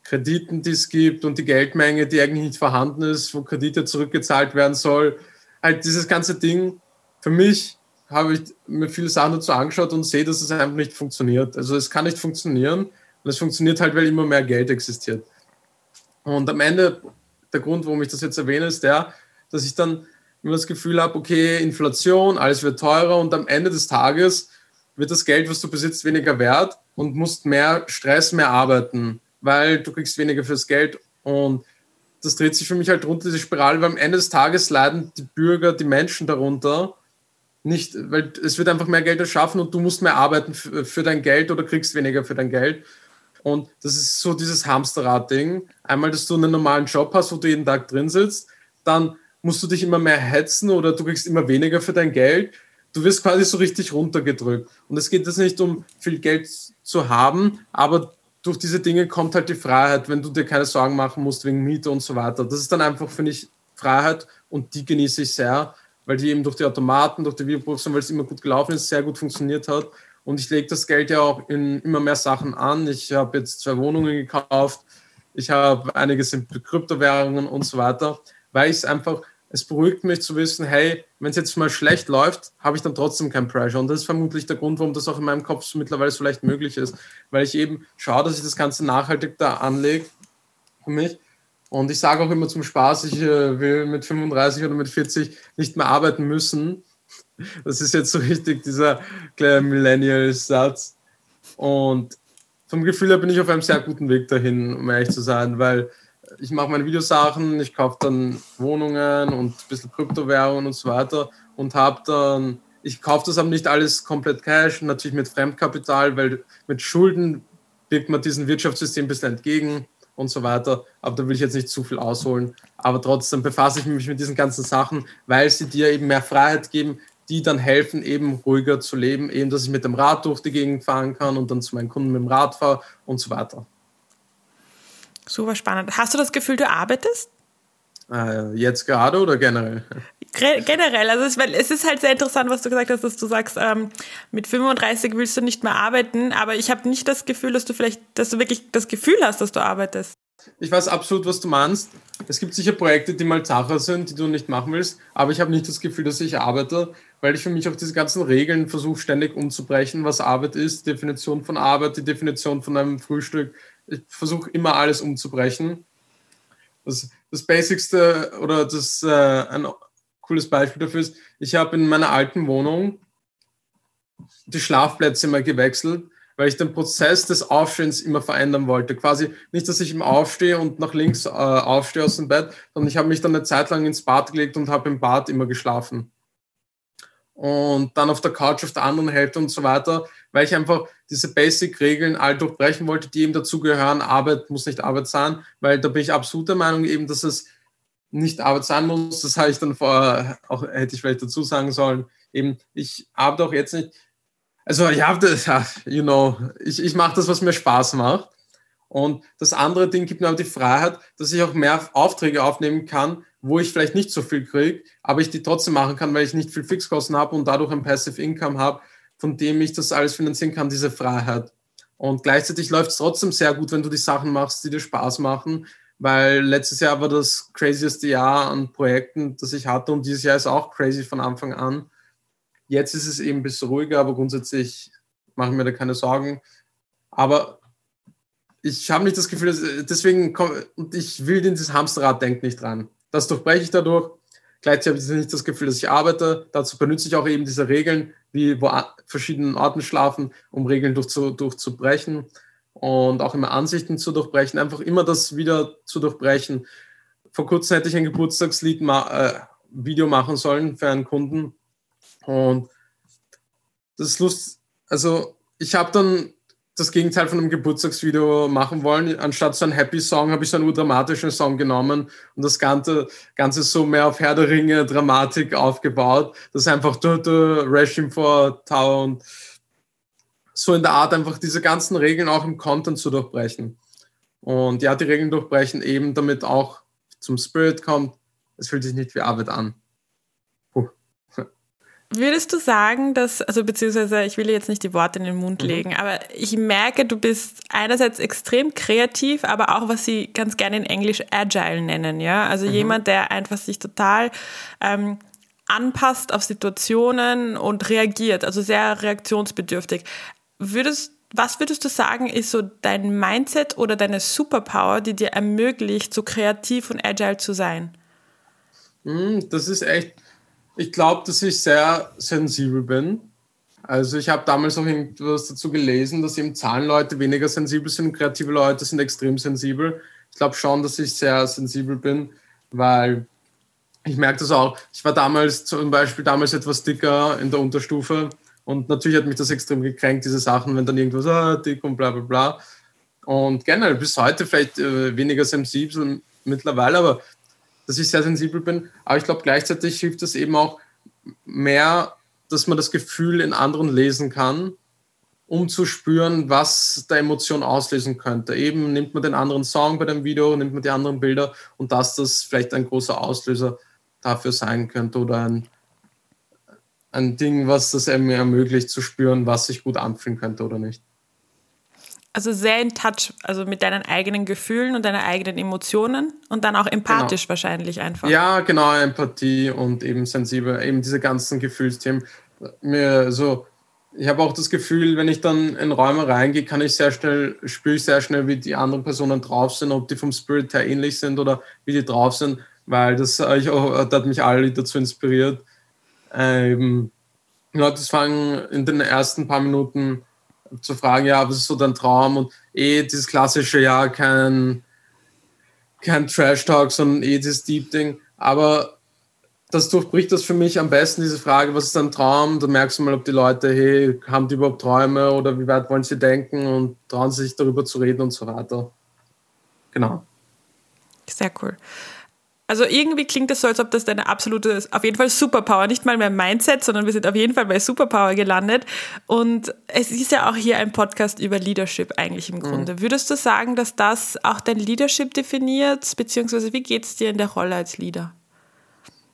Krediten, die es gibt und die Geldmenge, die eigentlich nicht vorhanden ist, wo Kredite zurückgezahlt werden soll. Halt dieses ganze Ding, für mich habe ich mir viele Sachen dazu angeschaut und sehe, dass es einfach nicht funktioniert. Also es kann nicht funktionieren und es funktioniert halt, weil immer mehr Geld existiert. Und am Ende, der Grund, warum ich das jetzt erwähne, ist der, dass ich dann immer das Gefühl habe, okay, Inflation, alles wird teurer und am Ende des Tages wird das Geld, was du besitzt, weniger wert und musst mehr Stress, mehr arbeiten weil du kriegst weniger fürs Geld und das dreht sich für mich halt runter, diese Spirale, weil am Ende des Tages leiden die Bürger, die Menschen darunter nicht, weil es wird einfach mehr Geld erschaffen und du musst mehr arbeiten für, dein Geld oder kriegst weniger für dein Geld. Und das ist so dieses Hamsterrad-Ding. Einmal, dass du einen normalen Job hast, wo du jeden Tag drin sitzt, dann musst du dich immer mehr hetzen oder du kriegst immer weniger für dein Geld. Du wirst quasi so richtig runtergedrückt. Und es geht jetzt nicht um viel Geld zu haben, aber durch diese Dinge kommt halt die Freiheit, wenn du dir keine Sorgen machen musst wegen Miete und so weiter. Das ist dann einfach, finde ich, Freiheit und die genieße ich sehr, weil die eben durch die Automaten, durch die Videoprüfung, weil es immer gut gelaufen ist, sehr gut funktioniert hat. Und ich lege das Geld ja auch in immer mehr Sachen an. Ich habe jetzt zwei Wohnungen gekauft. Ich habe einiges in Kryptowährungen und so weiter, weil ich es einfach es beruhigt mich zu wissen, hey, wenn es jetzt mal schlecht läuft, habe ich dann trotzdem kein Pressure. Und das ist vermutlich der Grund, warum das auch in meinem Kopf mittlerweile so leicht möglich ist, weil ich eben schaue, dass ich das Ganze nachhaltig da anlege für mich. Und ich sage auch immer zum Spaß, ich äh, will mit 35 oder mit 40 nicht mehr arbeiten müssen. Das ist jetzt so richtig dieser kleine Millennial-Satz. Und vom Gefühl her bin ich auf einem sehr guten Weg dahin, um ehrlich zu sein, weil ich mache meine Videosachen, ich kaufe dann Wohnungen und ein bisschen Kryptowährungen und so weiter und habe dann, ich kaufe das aber nicht alles komplett Cash, natürlich mit Fremdkapital, weil mit Schulden wirkt man diesem Wirtschaftssystem ein bisschen entgegen und so weiter. Aber da will ich jetzt nicht zu viel ausholen. Aber trotzdem befasse ich mich mit diesen ganzen Sachen, weil sie dir eben mehr Freiheit geben, die dann helfen, eben ruhiger zu leben, eben, dass ich mit dem Rad durch die Gegend fahren kann und dann zu meinen Kunden mit dem Rad fahre und so weiter. Super spannend. Hast du das Gefühl, du arbeitest? Äh, jetzt gerade oder generell? Generell, also es, es, ist halt sehr interessant, was du gesagt hast, dass du sagst, ähm, mit 35 willst du nicht mehr arbeiten, aber ich habe nicht das Gefühl, dass du vielleicht, dass du wirklich das Gefühl hast, dass du arbeitest. Ich weiß absolut, was du meinst. Es gibt sicher Projekte, die mal Sache sind, die du nicht machen willst, aber ich habe nicht das Gefühl, dass ich arbeite, weil ich für mich auch diese ganzen Regeln versuche ständig umzubrechen, was Arbeit ist, die Definition von Arbeit, die Definition von einem Frühstück, ich versuche immer alles umzubrechen. Das, das Basicste oder das äh, ein cooles Beispiel dafür ist, ich habe in meiner alten Wohnung die Schlafplätze immer gewechselt, weil ich den Prozess des Aufstehens immer verändern wollte. Quasi nicht, dass ich im Aufstehe und nach links äh, aufstehe aus dem Bett, sondern ich habe mich dann eine Zeit lang ins Bad gelegt und habe im Bad immer geschlafen. Und dann auf der Couch auf der anderen Hälfte und so weiter, weil ich einfach diese Basic-Regeln all durchbrechen wollte, die eben dazugehören. Arbeit muss nicht Arbeit sein, weil da bin ich absolut der Meinung eben, dass es nicht Arbeit sein muss. Das habe ich dann vorher auch, hätte ich vielleicht dazu sagen sollen. Eben, ich arbeite auch jetzt nicht. Also, ja, das, you know, ich, ich mache das, was mir Spaß macht. Und das andere Ding gibt mir aber die Freiheit, dass ich auch mehr Aufträge aufnehmen kann, wo ich vielleicht nicht so viel kriege, aber ich die trotzdem machen kann, weil ich nicht viel Fixkosten habe und dadurch ein Passive Income habe, von dem ich das alles finanzieren kann, diese Freiheit. Und gleichzeitig läuft es trotzdem sehr gut, wenn du die Sachen machst, die dir Spaß machen, weil letztes Jahr war das crazieste Jahr an Projekten, das ich hatte und dieses Jahr ist auch crazy von Anfang an. Jetzt ist es eben ein bisschen ruhiger, aber grundsätzlich mache ich mir da keine Sorgen. Aber ich habe nicht das Gefühl, dass, deswegen komm, und ich will dieses Hamsterrad denken nicht dran. Das durchbreche ich dadurch. Gleichzeitig habe ich nicht das Gefühl, dass ich arbeite. Dazu benutze ich auch eben diese Regeln, wie wo verschiedenen Orten schlafen, um Regeln durchzu, durchzubrechen und auch immer Ansichten zu durchbrechen, einfach immer das wieder zu durchbrechen. Vor kurzem hätte ich ein Geburtstagslied ma äh, Video machen sollen für einen Kunden und das ist Lust, also ich habe dann das Gegenteil von einem Geburtstagsvideo machen wollen. Anstatt so einen Happy Song habe ich so einen urdramatischen Song genommen und das Ganze, Ganze so mehr auf Herr der Ringe Dramatik aufgebaut. Das ist einfach Regime for Tower und so in der Art einfach diese ganzen Regeln auch im Content zu durchbrechen. Und ja, die Regeln durchbrechen eben, damit auch zum Spirit kommt. Es fühlt sich nicht wie Arbeit an. Würdest du sagen, dass, also beziehungsweise ich will jetzt nicht die Worte in den Mund mhm. legen, aber ich merke, du bist einerseits extrem kreativ, aber auch, was sie ganz gerne in Englisch agile nennen, ja? Also mhm. jemand, der einfach sich total ähm, anpasst auf Situationen und reagiert, also sehr reaktionsbedürftig. Würdest was würdest du sagen, ist so dein Mindset oder deine Superpower, die dir ermöglicht, so kreativ und agile zu sein? Mhm, das ist echt ich glaube, dass ich sehr sensibel bin. Also ich habe damals auch irgendwas dazu gelesen, dass eben Zahlenleute weniger sensibel sind, kreative Leute sind extrem sensibel. Ich glaube schon, dass ich sehr sensibel bin, weil ich merke das auch. Ich war damals zum Beispiel damals etwas dicker in der Unterstufe und natürlich hat mich das extrem gekränkt, diese Sachen, wenn dann irgendwas, ah, dick und bla bla bla. Und generell bis heute vielleicht äh, weniger sensibel mittlerweile, aber dass ich sehr sensibel bin. Aber ich glaube, gleichzeitig hilft es eben auch mehr, dass man das Gefühl in anderen lesen kann, um zu spüren, was der Emotion auslösen könnte. Eben nimmt man den anderen Song bei dem Video, nimmt man die anderen Bilder und dass das vielleicht ein großer Auslöser dafür sein könnte oder ein, ein Ding, was das mir ermöglicht zu spüren, was sich gut anfühlen könnte oder nicht also sehr in Touch, also mit deinen eigenen Gefühlen und deinen eigenen Emotionen und dann auch empathisch genau. wahrscheinlich einfach. Ja, genau, Empathie und eben sensibel, eben diese ganzen Gefühlsthemen. Mir so, ich habe auch das Gefühl, wenn ich dann in Räume reingehe, kann ich sehr schnell, spüre ich sehr schnell, wie die anderen Personen drauf sind, ob die vom Spirit her ähnlich sind oder wie die drauf sind, weil das, ich auch, das hat mich alle dazu inspiriert. Ähm, Leute fangen in den ersten paar Minuten zu fragen, ja, was ist so dein Traum? Und eh dieses klassische, ja, kein, kein Trash-Talk, sondern eh dieses Deep-Ding. Aber das durchbricht das für mich am besten, diese Frage, was ist dein Traum? Da merkst du mal, ob die Leute, hey, haben die überhaupt Träume oder wie weit wollen sie denken und trauen sie sich darüber zu reden und so weiter. Genau. Sehr cool. Also irgendwie klingt es so, als ob das deine absolute, auf jeden Fall Superpower, nicht mal mehr Mindset, sondern wir sind auf jeden Fall bei Superpower gelandet. Und es ist ja auch hier ein Podcast über Leadership eigentlich im Grunde. Mhm. Würdest du sagen, dass das auch dein Leadership definiert, beziehungsweise wie geht es dir in der Rolle als Leader?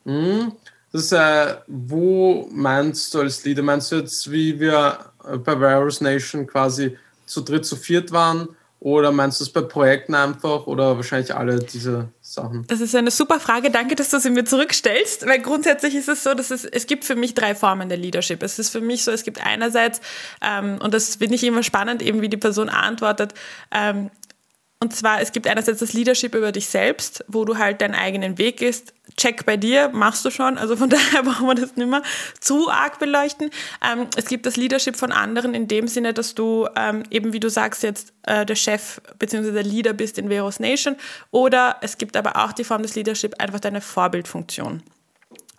Mhm. Das ist, äh, wo meinst du als Leader? Meinst du jetzt, wie wir bei Virus Nation quasi zu dritt, zu viert waren? Oder meinst du es bei Projekten einfach oder wahrscheinlich alle diese Sachen? Das ist eine super Frage. Danke, dass du sie mir zurückstellst, weil grundsätzlich ist es so, dass es, es gibt für mich drei Formen der Leadership. Es ist für mich so, es gibt einerseits, ähm, und das finde ich immer spannend, eben wie die Person antwortet, ähm, und zwar, es gibt einerseits das Leadership über dich selbst, wo du halt deinen eigenen Weg gehst. Check bei dir, machst du schon. Also von [LAUGHS] daher brauchen wir das nicht mehr zu arg beleuchten. Ähm, es gibt das Leadership von anderen in dem Sinne, dass du ähm, eben, wie du sagst, jetzt äh, der Chef bzw. der Leader bist in Veros Nation. Oder es gibt aber auch die Form des Leadership, einfach deine Vorbildfunktion.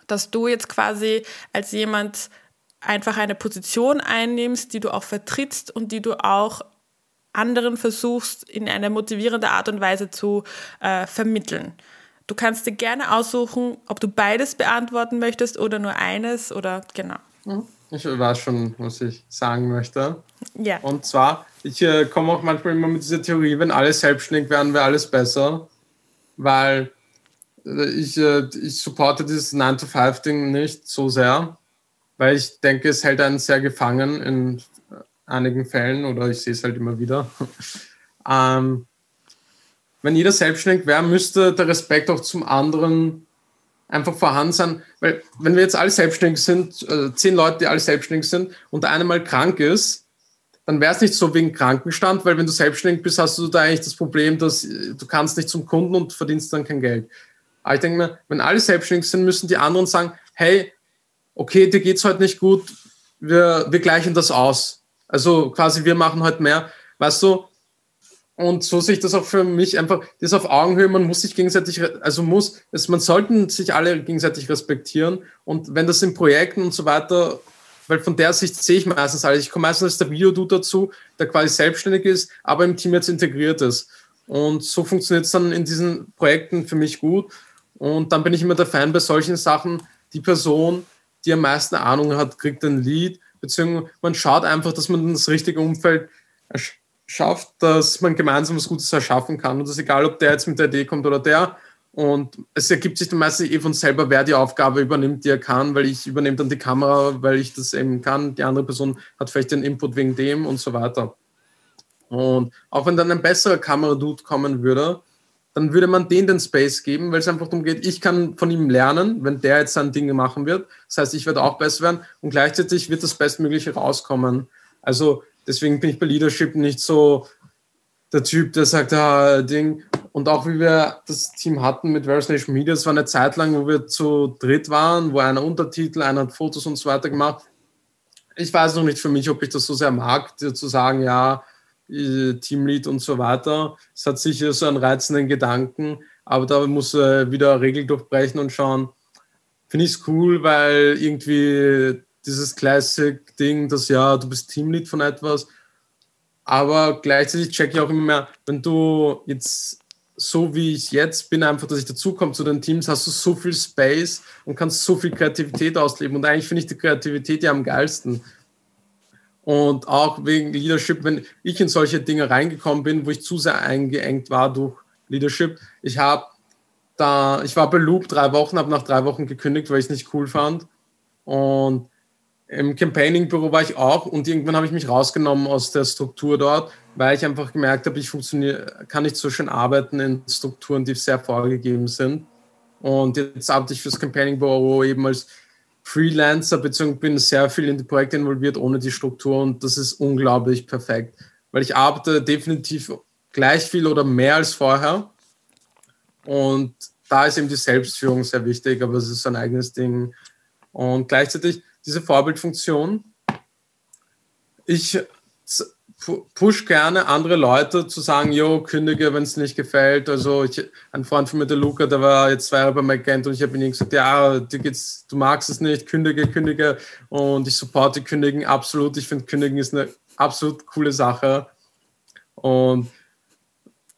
Dass du jetzt quasi als jemand einfach eine Position einnimmst, die du auch vertrittst und die du auch anderen versuchst, in eine motivierende Art und Weise zu äh, vermitteln. Du kannst dir gerne aussuchen, ob du beides beantworten möchtest oder nur eines oder genau. Ich weiß schon, was ich sagen möchte. Ja. Und zwar, ich äh, komme auch manchmal immer mit dieser Theorie, wenn alle selbstständig wären, wäre alles besser. Weil äh, ich, äh, ich supporte dieses 9-to-5-Ding nicht so sehr, weil ich denke, es hält einen sehr gefangen in einigen Fällen oder ich sehe es halt immer wieder. [LAUGHS] ähm, wenn jeder selbstständig wäre, müsste der Respekt auch zum anderen einfach vorhanden sein. Weil wenn wir jetzt alle selbstständig sind, äh, zehn Leute, die alle selbstständig sind und der eine mal krank ist, dann wäre es nicht so wegen Krankenstand, weil wenn du selbstständig bist, hast du da eigentlich das Problem, dass äh, du kannst nicht zum Kunden und verdienst dann kein Geld. Aber ich denke mir, wenn alle selbstständig sind, müssen die anderen sagen, hey, okay, dir geht's heute nicht gut, wir, wir gleichen das aus. Also quasi, wir machen heute mehr. Weißt du, und so sehe ich das auch für mich einfach, das auf Augenhöhe, man muss sich gegenseitig, also muss, es, man sollten sich alle gegenseitig respektieren. Und wenn das in Projekten und so weiter, weil von der Sicht sehe ich meistens alles. Ich komme meistens als der Videodude dazu, der quasi selbstständig ist, aber im Team jetzt integriert ist. Und so funktioniert es dann in diesen Projekten für mich gut. Und dann bin ich immer der Fan bei solchen Sachen. Die Person, die am meisten Ahnung hat, kriegt ein Lied, beziehungsweise man schaut einfach, dass man das richtige Umfeld schafft, dass man gemeinsam was Gutes erschaffen kann. Und das ist egal, ob der jetzt mit der Idee kommt oder der. Und es ergibt sich dann meistens eh von selber, wer die Aufgabe übernimmt, die er kann, weil ich übernehme dann die Kamera, weil ich das eben kann. Die andere Person hat vielleicht den Input wegen dem und so weiter. Und auch wenn dann ein besserer Kameradude kommen würde, dann würde man denen den Space geben, weil es einfach darum geht, ich kann von ihm lernen, wenn der jetzt sein Ding machen wird. Das heißt, ich werde auch besser werden und gleichzeitig wird das Bestmögliche rauskommen. Also Deswegen bin ich bei Leadership nicht so der Typ, der sagt, ah, Ding. Und auch wie wir das Team hatten mit Various Nation Media, es war eine Zeit lang, wo wir zu dritt waren, wo einer Untertitel, einer hat Fotos und so weiter gemacht. Ich weiß noch nicht für mich, ob ich das so sehr mag, zu sagen, ja, äh, Teamlead und so weiter. Es hat sicher so einen reizenden Gedanken, aber da muss er wieder Regel durchbrechen und schauen. Finde ich es cool, weil irgendwie dieses Classic-Ding, dass ja, du bist Teamlead von etwas. Aber gleichzeitig checke ich auch immer mehr, wenn du jetzt so wie ich jetzt bin, einfach, dass ich dazukomme zu den Teams, hast du so viel Space und kannst so viel Kreativität ausleben. Und eigentlich finde ich die Kreativität ja am geilsten. Und auch wegen Leadership, wenn ich in solche Dinge reingekommen bin, wo ich zu sehr eingeengt war durch Leadership. Ich habe da, ich war bei Loop drei Wochen, habe nach drei Wochen gekündigt, weil ich es nicht cool fand. Und im Campaigning-Büro war ich auch und irgendwann habe ich mich rausgenommen aus der Struktur dort, weil ich einfach gemerkt habe, ich funktioniere, kann nicht so schön arbeiten in Strukturen, die sehr vorgegeben sind. Und jetzt arbeite ich fürs Campaigning-Büro eben als Freelancer, beziehungsweise bin sehr viel in die Projekte involviert ohne die Struktur und das ist unglaublich perfekt, weil ich arbeite definitiv gleich viel oder mehr als vorher und da ist eben die Selbstführung sehr wichtig, aber es ist ein eigenes Ding und gleichzeitig diese Vorbildfunktion. Ich push gerne andere Leute zu sagen, jo, kündige, wenn es nicht gefällt. Also ich, ein Freund von mir, der Luca, der war jetzt zwei Jahre bei McGant und ich habe ihm gesagt, ja, dir geht's, du magst es nicht, kündige, kündige. Und ich supporte Kündigen absolut. Ich finde, Kündigen ist eine absolut coole Sache. Und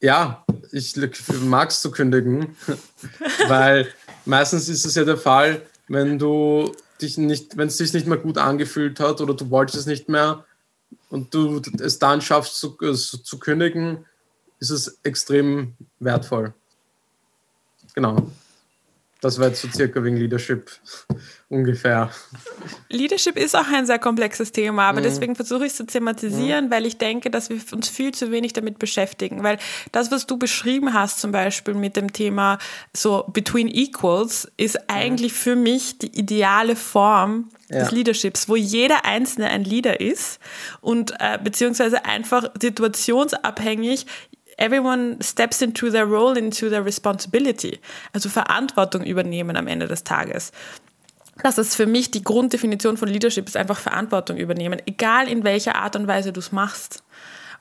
ja, ich mag es zu kündigen, [LAUGHS] weil meistens ist es ja der Fall, wenn du dich nicht, wenn es sich nicht mehr gut angefühlt hat oder du wolltest es nicht mehr und du es dann schaffst zu, äh, zu kündigen, ist es extrem wertvoll. Genau. Das war jetzt so circa wegen Leadership ungefähr. Leadership ist auch ein sehr komplexes Thema, aber mhm. deswegen versuche ich es zu thematisieren, mhm. weil ich denke, dass wir uns viel zu wenig damit beschäftigen. Weil das, was du beschrieben hast, zum Beispiel mit dem Thema so Between Equals, ist mhm. eigentlich für mich die ideale Form ja. des Leaderships, wo jeder Einzelne ein Leader ist und äh, beziehungsweise einfach situationsabhängig everyone steps into their role, into their responsibility. Also Verantwortung übernehmen am Ende des Tages. Das ist für mich die Grunddefinition von Leadership, ist einfach Verantwortung übernehmen, egal in welcher Art und Weise du es machst.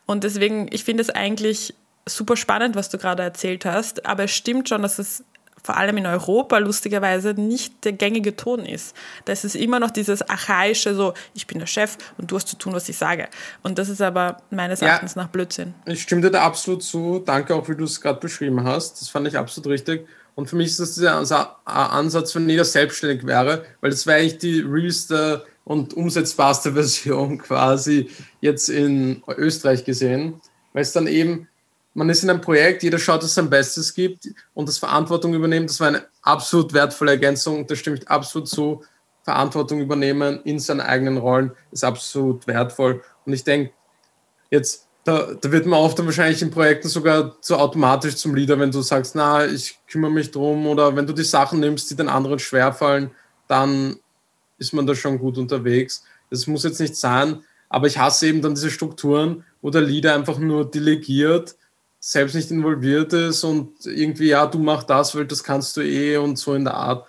Und deswegen, ich finde es eigentlich super spannend, was du gerade erzählt hast, aber es stimmt schon, dass es vor allem in Europa lustigerweise nicht der gängige Ton ist. Das ist immer noch dieses archaische, so ich bin der Chef und du hast zu tun, was ich sage. Und das ist aber meines Erachtens nach Blödsinn. Ich stimme dir da absolut zu. Danke auch, wie du es gerade beschrieben hast. Das fand ich absolut richtig. Und für mich ist das der Ansatz, wenn jeder selbstständig wäre, weil das wäre eigentlich die realste und umsetzbarste [LAUGHS] Version quasi jetzt in Österreich gesehen, weil es dann eben man ist in einem Projekt, jeder schaut, dass es sein Bestes gibt und das Verantwortung übernehmen, das war eine absolut wertvolle Ergänzung, da stimme ich absolut zu. Verantwortung übernehmen in seinen eigenen Rollen ist absolut wertvoll. Und ich denke, jetzt da, da, wird man oft dann wahrscheinlich in Projekten sogar so automatisch zum Leader, wenn du sagst, na, ich kümmere mich drum oder wenn du die Sachen nimmst, die den anderen schwerfallen, dann ist man da schon gut unterwegs. Das muss jetzt nicht sein, aber ich hasse eben dann diese Strukturen, wo der Leader einfach nur delegiert, selbst nicht involviert ist und irgendwie, ja, du mach das, weil das kannst du eh und so in der Art.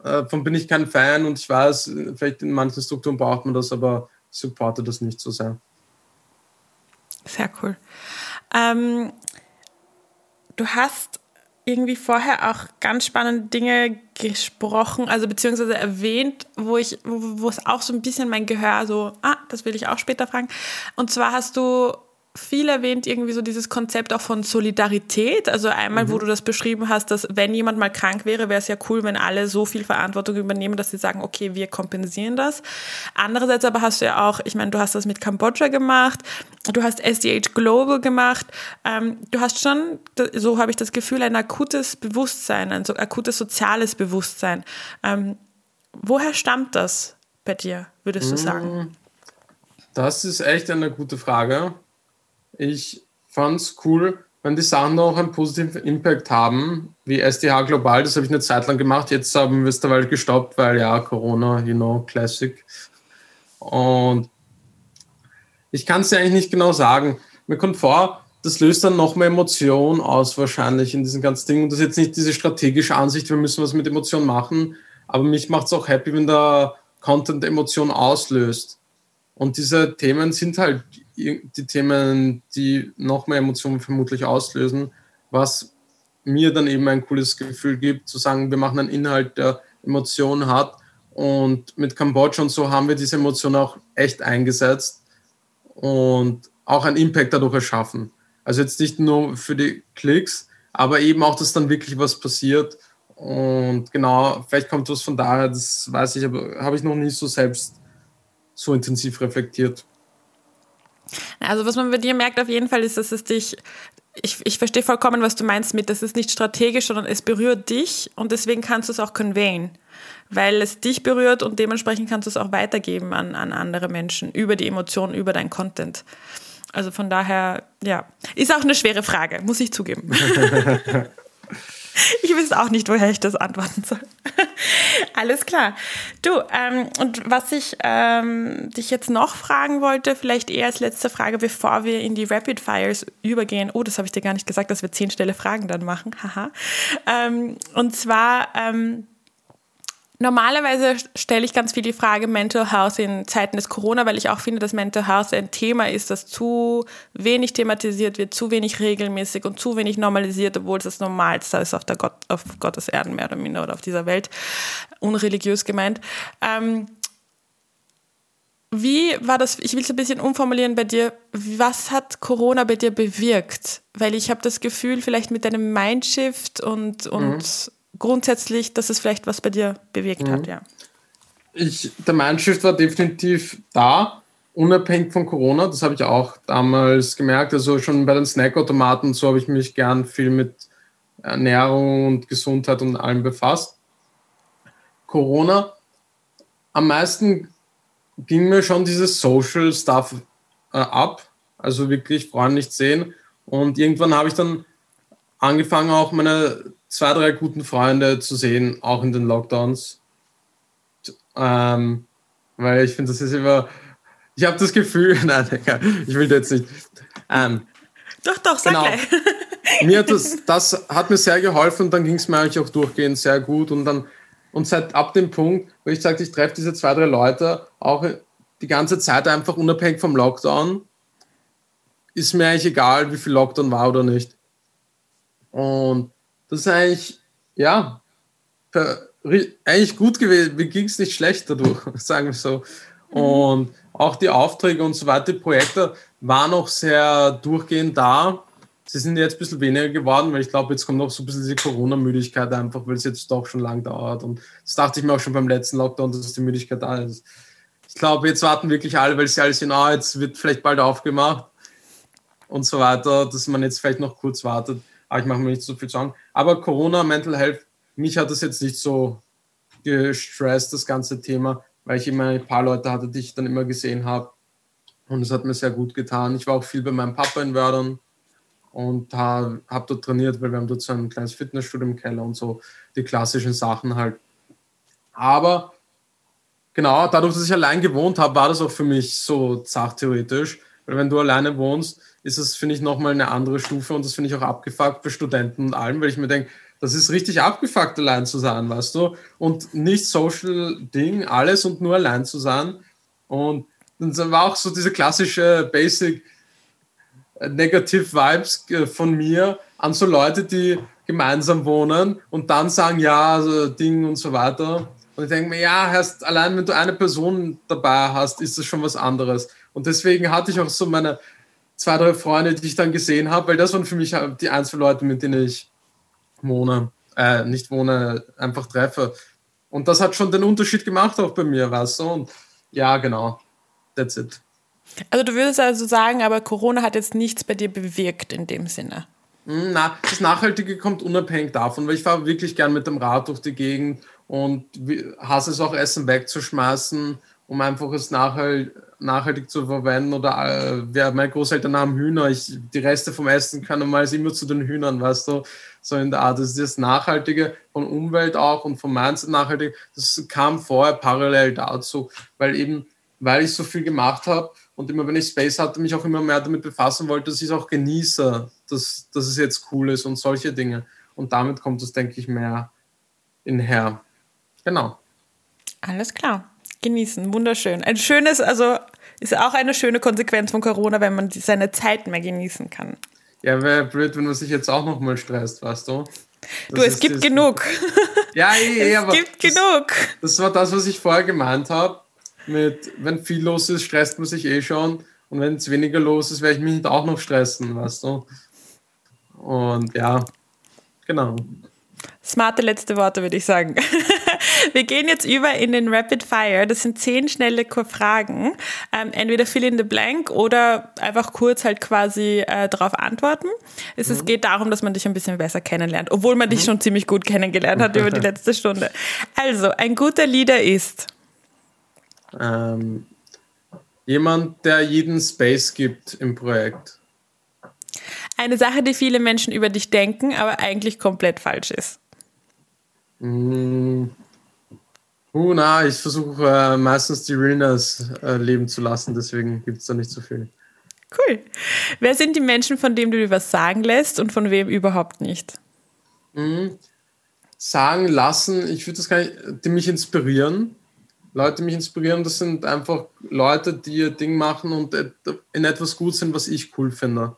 Äh, davon bin ich kein Fan und ich weiß, vielleicht in manchen Strukturen braucht man das, aber ich supporte das nicht so sehr. Sehr cool. Ähm, du hast irgendwie vorher auch ganz spannende Dinge gesprochen, also beziehungsweise erwähnt, wo ich, wo, wo es auch so ein bisschen mein Gehör so, ah, das will ich auch später fragen. Und zwar hast du viel erwähnt, irgendwie so dieses Konzept auch von Solidarität. Also einmal, mhm. wo du das beschrieben hast, dass wenn jemand mal krank wäre, wäre es ja cool, wenn alle so viel Verantwortung übernehmen, dass sie sagen, okay, wir kompensieren das. Andererseits aber hast du ja auch, ich meine, du hast das mit Kambodscha gemacht, du hast SDH Global gemacht, ähm, du hast schon, so habe ich das Gefühl, ein akutes Bewusstsein, ein so akutes soziales Bewusstsein. Ähm, woher stammt das bei dir, würdest du sagen? Das ist echt eine gute Frage. Ich fand es cool, wenn die Sachen auch einen positiven Impact haben, wie SDH Global, das habe ich eine Zeit lang gemacht. Jetzt haben wir es dabei gestoppt, weil ja, Corona, you know, Classic. Und ich kann es ja eigentlich nicht genau sagen. Mir kommt vor, das löst dann noch mehr Emotion aus, wahrscheinlich in diesem ganzen Ding. Und das ist jetzt nicht diese strategische Ansicht, wir müssen was mit Emotionen machen, aber mich macht es auch happy, wenn der Content Emotion auslöst. Und diese Themen sind halt die Themen, die noch mehr Emotionen vermutlich auslösen, was mir dann eben ein cooles Gefühl gibt, zu sagen, wir machen einen Inhalt, der Emotionen hat. Und mit Kambodscha und so haben wir diese Emotionen auch echt eingesetzt und auch einen Impact dadurch erschaffen. Also jetzt nicht nur für die Klicks, aber eben auch, dass dann wirklich was passiert. Und genau, vielleicht kommt was von daher, das weiß ich, aber habe ich noch nie so selbst so intensiv reflektiert. Also was man bei dir merkt auf jeden Fall ist, dass es dich, ich, ich verstehe vollkommen, was du meinst mit, das ist nicht strategisch, sondern es berührt dich und deswegen kannst du es auch conveyen, weil es dich berührt und dementsprechend kannst du es auch weitergeben an, an andere Menschen über die Emotionen, über dein Content. Also von daher, ja, ist auch eine schwere Frage, muss ich zugeben. [LAUGHS] Ich wüsste auch nicht, woher ich das antworten soll. Alles klar. Du, ähm, und was ich ähm, dich jetzt noch fragen wollte, vielleicht eher als letzte Frage, bevor wir in die Rapid Fires übergehen. Oh, das habe ich dir gar nicht gesagt, dass wir zehn Stelle Fragen dann machen. Haha. Ähm, und zwar, ähm, Normalerweise stelle ich ganz viel die Frage Mental Health in Zeiten des Corona, weil ich auch finde, dass Mental Health ein Thema ist, das zu wenig thematisiert wird, zu wenig regelmäßig und zu wenig normalisiert, obwohl es das Normalste ist auf, der Gott, auf Gottes Erden mehr oder minder oder auf dieser Welt, unreligiös gemeint. Ähm, wie war das, ich will es ein bisschen umformulieren bei dir, was hat Corona bei dir bewirkt? Weil ich habe das Gefühl, vielleicht mit deinem Mindshift und, und mhm grundsätzlich, dass es vielleicht was bei dir bewirkt mhm. hat, ja. Ich, der Mindshift war definitiv da, unabhängig von Corona. Das habe ich auch damals gemerkt. Also schon bei den Snackautomaten, so habe ich mich gern viel mit Ernährung und Gesundheit und allem befasst. Corona, am meisten ging mir schon dieses Social Stuff äh, ab. Also wirklich Freunde nicht sehen. Und irgendwann habe ich dann angefangen, auch meine zwei, drei guten Freunde zu sehen, auch in den Lockdowns. Ähm, weil ich finde, das ist immer. Ich habe das Gefühl, [LAUGHS] nein, ich will jetzt nicht. Ähm, doch, doch, sag genau. gleich. [LAUGHS] mir hat das, das hat mir sehr geholfen und dann ging es mir eigentlich auch durchgehend sehr gut. Und dann, und seit ab dem Punkt, wo ich sagte, ich treffe diese zwei, drei Leute auch die ganze Zeit einfach unabhängig vom Lockdown, ist mir eigentlich egal, wie viel Lockdown war oder nicht. Und das ist eigentlich, ja, eigentlich gut gewesen. Mir ging es nicht schlecht dadurch, [LAUGHS] sagen wir so. Mhm. Und auch die Aufträge und so weiter, die Projekte waren auch sehr durchgehend da. Sie sind jetzt ein bisschen weniger geworden, weil ich glaube, jetzt kommt noch so ein bisschen diese Corona-Müdigkeit einfach, weil es jetzt doch schon lang dauert. Und das dachte ich mir auch schon beim letzten Lockdown, dass die Müdigkeit da ist. Ich glaube, jetzt warten wirklich alle, weil sie alles sehen, ah, jetzt wird vielleicht bald aufgemacht und so weiter, dass man jetzt vielleicht noch kurz wartet aber ich mache mir nicht so viel Sorgen. Aber Corona, Mental Health, mich hat das jetzt nicht so gestresst, das ganze Thema, weil ich immer ein paar Leute hatte, die ich dann immer gesehen habe. Und es hat mir sehr gut getan. Ich war auch viel bei meinem Papa in Wördern und habe hab dort trainiert, weil wir haben dort so ein kleines Fitnessstudio im Keller und so die klassischen Sachen halt. Aber genau, dadurch, dass ich allein gewohnt habe, war das auch für mich so sachtheoretisch. Weil wenn du alleine wohnst, ist das, finde ich, nochmal eine andere Stufe und das finde ich auch abgefuckt bei Studenten und allem, weil ich mir denke, das ist richtig abgefuckt, allein zu sein, weißt du? Und nicht Social Ding, alles und nur allein zu sein. Und dann war auch so diese klassische Basic Negative Vibes äh, von mir an so Leute, die gemeinsam wohnen und dann sagen, ja, also Ding und so weiter. Und ich denke mir, ja, heißt, allein wenn du eine Person dabei hast, ist das schon was anderes. Und deswegen hatte ich auch so meine zwei, drei Freunde, die ich dann gesehen habe, weil das waren für mich die einzelnen Leute, mit denen ich wohne, äh, nicht wohne, einfach treffe. Und das hat schon den Unterschied gemacht auch bei mir, weißt du? Und ja, genau. That's it. Also du würdest also sagen, aber Corona hat jetzt nichts bei dir bewirkt in dem Sinne. Hm, na, das Nachhaltige kommt unabhängig davon, weil ich fahre wirklich gern mit dem Rad durch die Gegend und hasse es auch, Essen wegzuschmeißen, um einfach es nachhalt, nachhaltig zu verwenden. Oder äh, meine Großeltern haben Hühner, ich, die Reste vom Essen können mal immer zu den Hühnern, weißt du, so in der Art. Das ist das Nachhaltige von Umwelt auch und vom Mindset nachhaltig. Das kam vorher parallel dazu, weil eben, weil ich so viel gemacht habe und immer wenn ich Space hatte, mich auch immer mehr damit befassen wollte, dass ich es auch genieße, dass, dass es jetzt cool ist und solche Dinge. Und damit kommt es, denke ich, mehr in her. Genau. Alles klar. Genießen, wunderschön. Ein schönes, also ist auch eine schöne Konsequenz von Corona, wenn man seine Zeit mehr genießen kann. Ja, wäre blöd, wenn man sich jetzt auch nochmal stresst, weißt du? Das du, es gibt genug. [LAUGHS] Ja, eh, eh, es aber. Es gibt das, genug. Das war das, was ich vorher gemeint habe mit, wenn viel los ist, stresst man sich eh schon. Und wenn es weniger los ist, werde ich mich nicht auch noch stressen, weißt du? Und ja, genau. Smarte letzte Worte, würde ich sagen. [LAUGHS] Wir gehen jetzt über in den Rapid Fire. Das sind zehn schnelle Fragen. Ähm, entweder fill in the blank oder einfach kurz halt quasi äh, darauf antworten. Es, mhm. es, geht darum, dass man dich ein bisschen besser kennenlernt, obwohl man mhm. dich schon ziemlich gut kennengelernt hat über die [LAUGHS] letzte Stunde. Also, ein guter Leader ist. Ähm, jemand, der jeden Space gibt im Projekt. Eine Sache, die viele Menschen über dich denken, aber eigentlich komplett falsch ist. Mm. Uh, na, ich versuche äh, meistens die Realness äh, leben zu lassen, deswegen gibt es da nicht so viel. Cool. Wer sind die Menschen, von denen du dir was sagen lässt und von wem überhaupt nicht? Mm. Sagen lassen, ich würde das gar nicht, die mich inspirieren. Leute, die mich inspirieren, das sind einfach Leute, die ihr Ding machen und in etwas gut sind, was ich cool finde.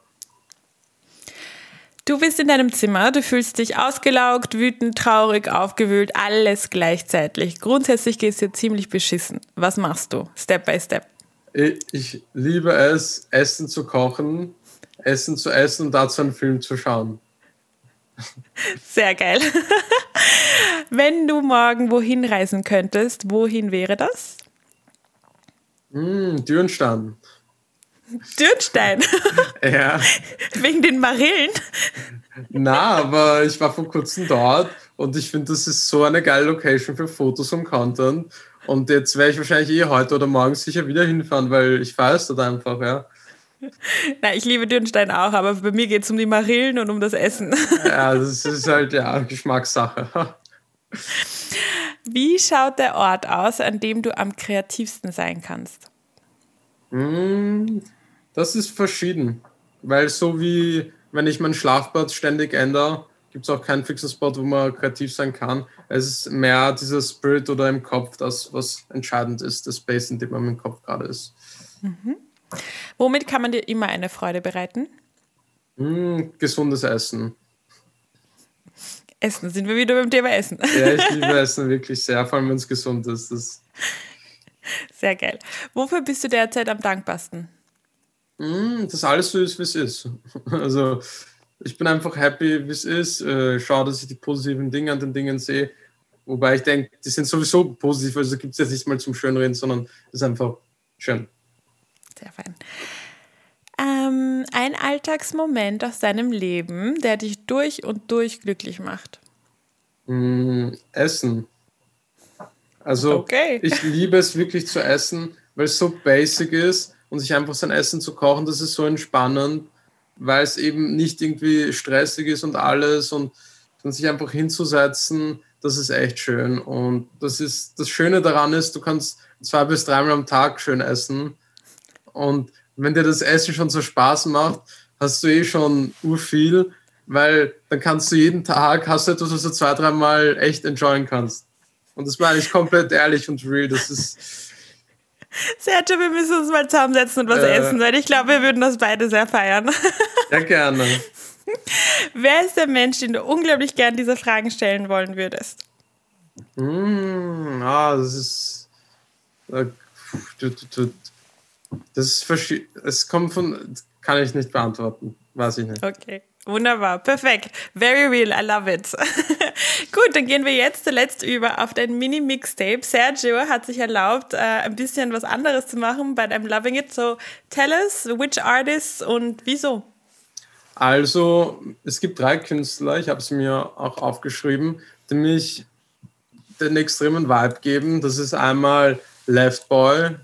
Du bist in deinem Zimmer, du fühlst dich ausgelaugt, wütend, traurig, aufgewühlt, alles gleichzeitig. Grundsätzlich geht es dir ziemlich beschissen. Was machst du? Step by Step. Ich liebe es, Essen zu kochen, Essen zu essen und dazu einen Film zu schauen. Sehr geil. [LAUGHS] Wenn du morgen wohin reisen könntest, wohin wäre das? Mm, Dürnstein. Dürnstein? ja. Wegen den Marillen? Na, aber ich war vor kurzem dort und ich finde, das ist so eine geile Location für Fotos und Content. Und jetzt werde ich wahrscheinlich eh heute oder morgen sicher wieder hinfahren, weil ich fahre es dort einfach, ja. Na, ich liebe Dürnstein auch, aber bei mir geht es um die Marillen und um das Essen. Ja, das ist halt ja Geschmackssache. Wie schaut der Ort aus, an dem du am kreativsten sein kannst? Hm, das ist verschieden, weil so wie wenn ich mein Schlafbad ständig ändere, gibt es auch keinen fixen Spot, wo man kreativ sein kann. Es ist mehr dieser Spirit oder im Kopf, das, was entscheidend ist, das Space, in dem man im Kopf gerade ist. Mhm. Womit kann man dir immer eine Freude bereiten? Mm, gesundes Essen. Essen, sind wir wieder beim Thema Essen. Ja, ich [LAUGHS] liebe Essen wirklich sehr, vor allem wenn es gesund ist. Das sehr geil. Wofür bist du derzeit am dankbarsten? Mm, dass alles so ist, wie es ist. [LAUGHS] Also ich bin einfach happy, wie es ist. Äh, schau, dass ich die positiven Dinge an den Dingen sehe. Wobei ich denke, die sind sowieso positiv, also gibt es jetzt nicht mal zum Schönreden, sondern es ist einfach schön. Sehr fein. Ähm, ein Alltagsmoment aus deinem Leben, der dich durch und durch glücklich macht. Mm, essen. Also okay. ich liebe es wirklich zu essen, weil es so basic ist und sich einfach sein Essen zu kochen, das ist so entspannend, weil es eben nicht irgendwie stressig ist und alles und dann sich einfach hinzusetzen, das ist echt schön. Und das ist das Schöne daran ist, du kannst zwei bis dreimal am Tag schön essen. Und wenn dir das Essen schon so Spaß macht, hast du eh schon urviel, weil dann kannst du jeden Tag, hast du etwas, was du zwei, dreimal echt enjoyen kannst. Und das meine ich komplett ehrlich und real. Das ist. Sergio, wir müssen uns mal zusammensetzen und was äh, essen, weil ich glaube, wir würden das beide sehr feiern. Ja, gerne. Wer ist der Mensch, den du unglaublich gern diese Fragen stellen wollen würdest? Mm, ah, das ist. Äh, das ist. Es kommt von. Kann ich nicht beantworten. Weiß ich nicht. Okay. Wunderbar, perfekt. Very real, I love it. [LAUGHS] Gut, dann gehen wir jetzt zuletzt über auf dein Mini-Mixtape. Sergio hat sich erlaubt, äh, ein bisschen was anderes zu machen, but I'm loving it. So tell us, which artists und wieso? Also, es gibt drei Künstler, ich habe es mir auch aufgeschrieben, die mich den extremen Vibe geben. Das ist einmal Left Boy,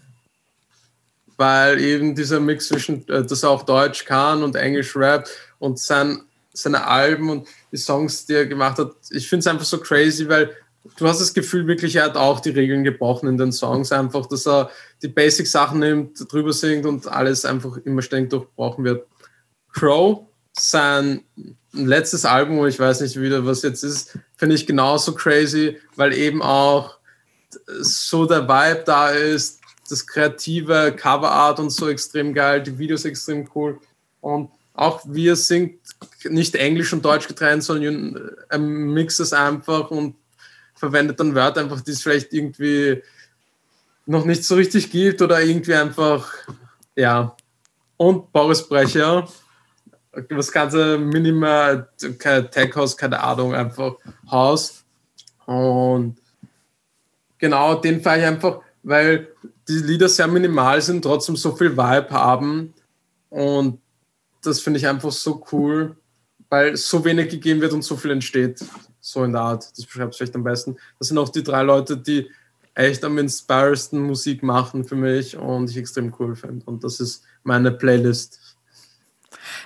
weil eben dieser Mix zwischen, äh, dass er auch Deutsch kann und Englisch Rap und sein, seine Alben und die Songs, die er gemacht hat, ich finde es einfach so crazy, weil du hast das Gefühl wirklich, er hat auch die Regeln gebrochen in den Songs, einfach, dass er die Basic-Sachen nimmt, drüber singt und alles einfach immer ständig durchbrochen wird. Crow sein letztes Album, ich weiß nicht wieder, was jetzt ist, finde ich genauso crazy, weil eben auch so der Vibe da ist, das kreative Coverart und so extrem geil, die Videos extrem cool. Und auch wie er singt, nicht Englisch und Deutsch getrennt, sondern er mixt es einfach und verwendet dann Wörter einfach, die es vielleicht irgendwie noch nicht so richtig gibt oder irgendwie einfach, ja. Und Boris Brecher, das ganze minimal, kein Tech-Haus, keine Ahnung, einfach Haus. Und genau den fahre ich einfach, weil die Lieder sehr minimal sind, trotzdem so viel Vibe haben. Und das finde ich einfach so cool, weil so wenig gegeben wird und so viel entsteht. So in der Art. Das beschreibt es vielleicht am besten. Das sind auch die drei Leute, die echt am inspirersten Musik machen für mich und ich extrem cool finde. Und das ist meine Playlist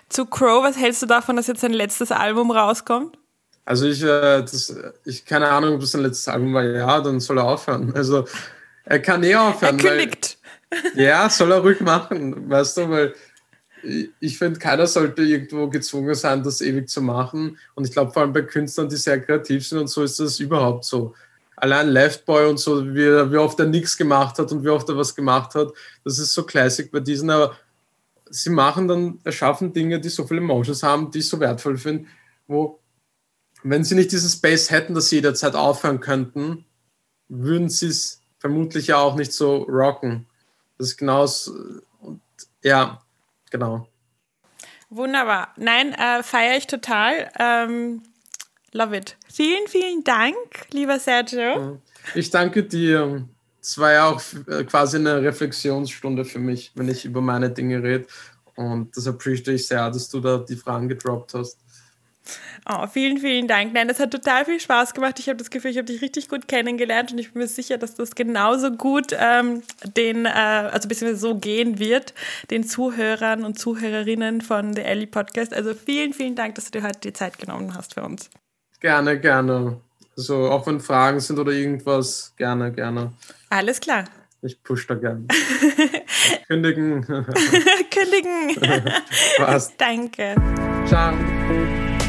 zu Crow, was hältst du davon, dass jetzt sein letztes Album rauskommt? Also ich, äh, das, ich keine Ahnung, ob das sein letztes Album war. Ja, dann soll er aufhören. Also er kann eh aufhören. Er kündigt. Weil, ja, soll er ruhig machen, weißt du, weil ich finde, keiner sollte irgendwo gezwungen sein, das ewig zu machen. Und ich glaube, vor allem bei Künstlern, die sehr kreativ sind und so, ist das überhaupt so. Allein Left Boy und so, wie, wie oft er nichts gemacht hat und wie oft er was gemacht hat, das ist so Classic bei diesen. Aber sie machen dann, erschaffen Dinge, die so viele Emotions haben, die ich so wertvoll finde, wo, wenn sie nicht diesen Space hätten, dass sie jederzeit aufhören könnten, würden sie es vermutlich ja auch nicht so rocken. Das ist genau und ja, genau. Wunderbar. Nein, äh, feiere ich total. Ähm, love it. Vielen, vielen Dank, lieber Sergio. Ich danke dir. Es war ja auch äh, quasi eine Reflexionsstunde für mich, wenn ich über meine Dinge rede. Und das appreciate ich sehr, dass du da die Fragen gedroppt hast. Oh, vielen, vielen Dank. Nein, das hat total viel Spaß gemacht. Ich habe das Gefühl, ich habe dich richtig gut kennengelernt und ich bin mir sicher, dass das genauso gut ähm, den, äh, also beziehungsweise so gehen wird, den Zuhörern und Zuhörerinnen von der Ellie Podcast. Also vielen, vielen Dank, dass du dir heute die Zeit genommen hast für uns. Gerne, gerne. Also auch wenn Fragen sind oder irgendwas, gerne, gerne. Alles klar. Ich push da gerne. [LAUGHS] Kündigen. [LAUGHS] Kündigen. [LAUGHS] Passt. Danke. Ciao.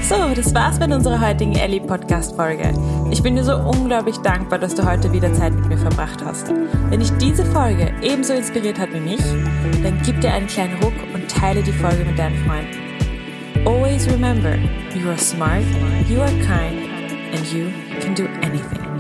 So, das war's mit unserer heutigen Ellie Podcast Folge. Ich bin dir so unglaublich dankbar, dass du heute wieder Zeit mit mir verbracht hast. Wenn dich diese Folge ebenso inspiriert hat wie mich, dann gib dir einen kleinen Ruck und teile die Folge mit deinen Freunden. Always remember, you are smart, you are kind and you can do anything.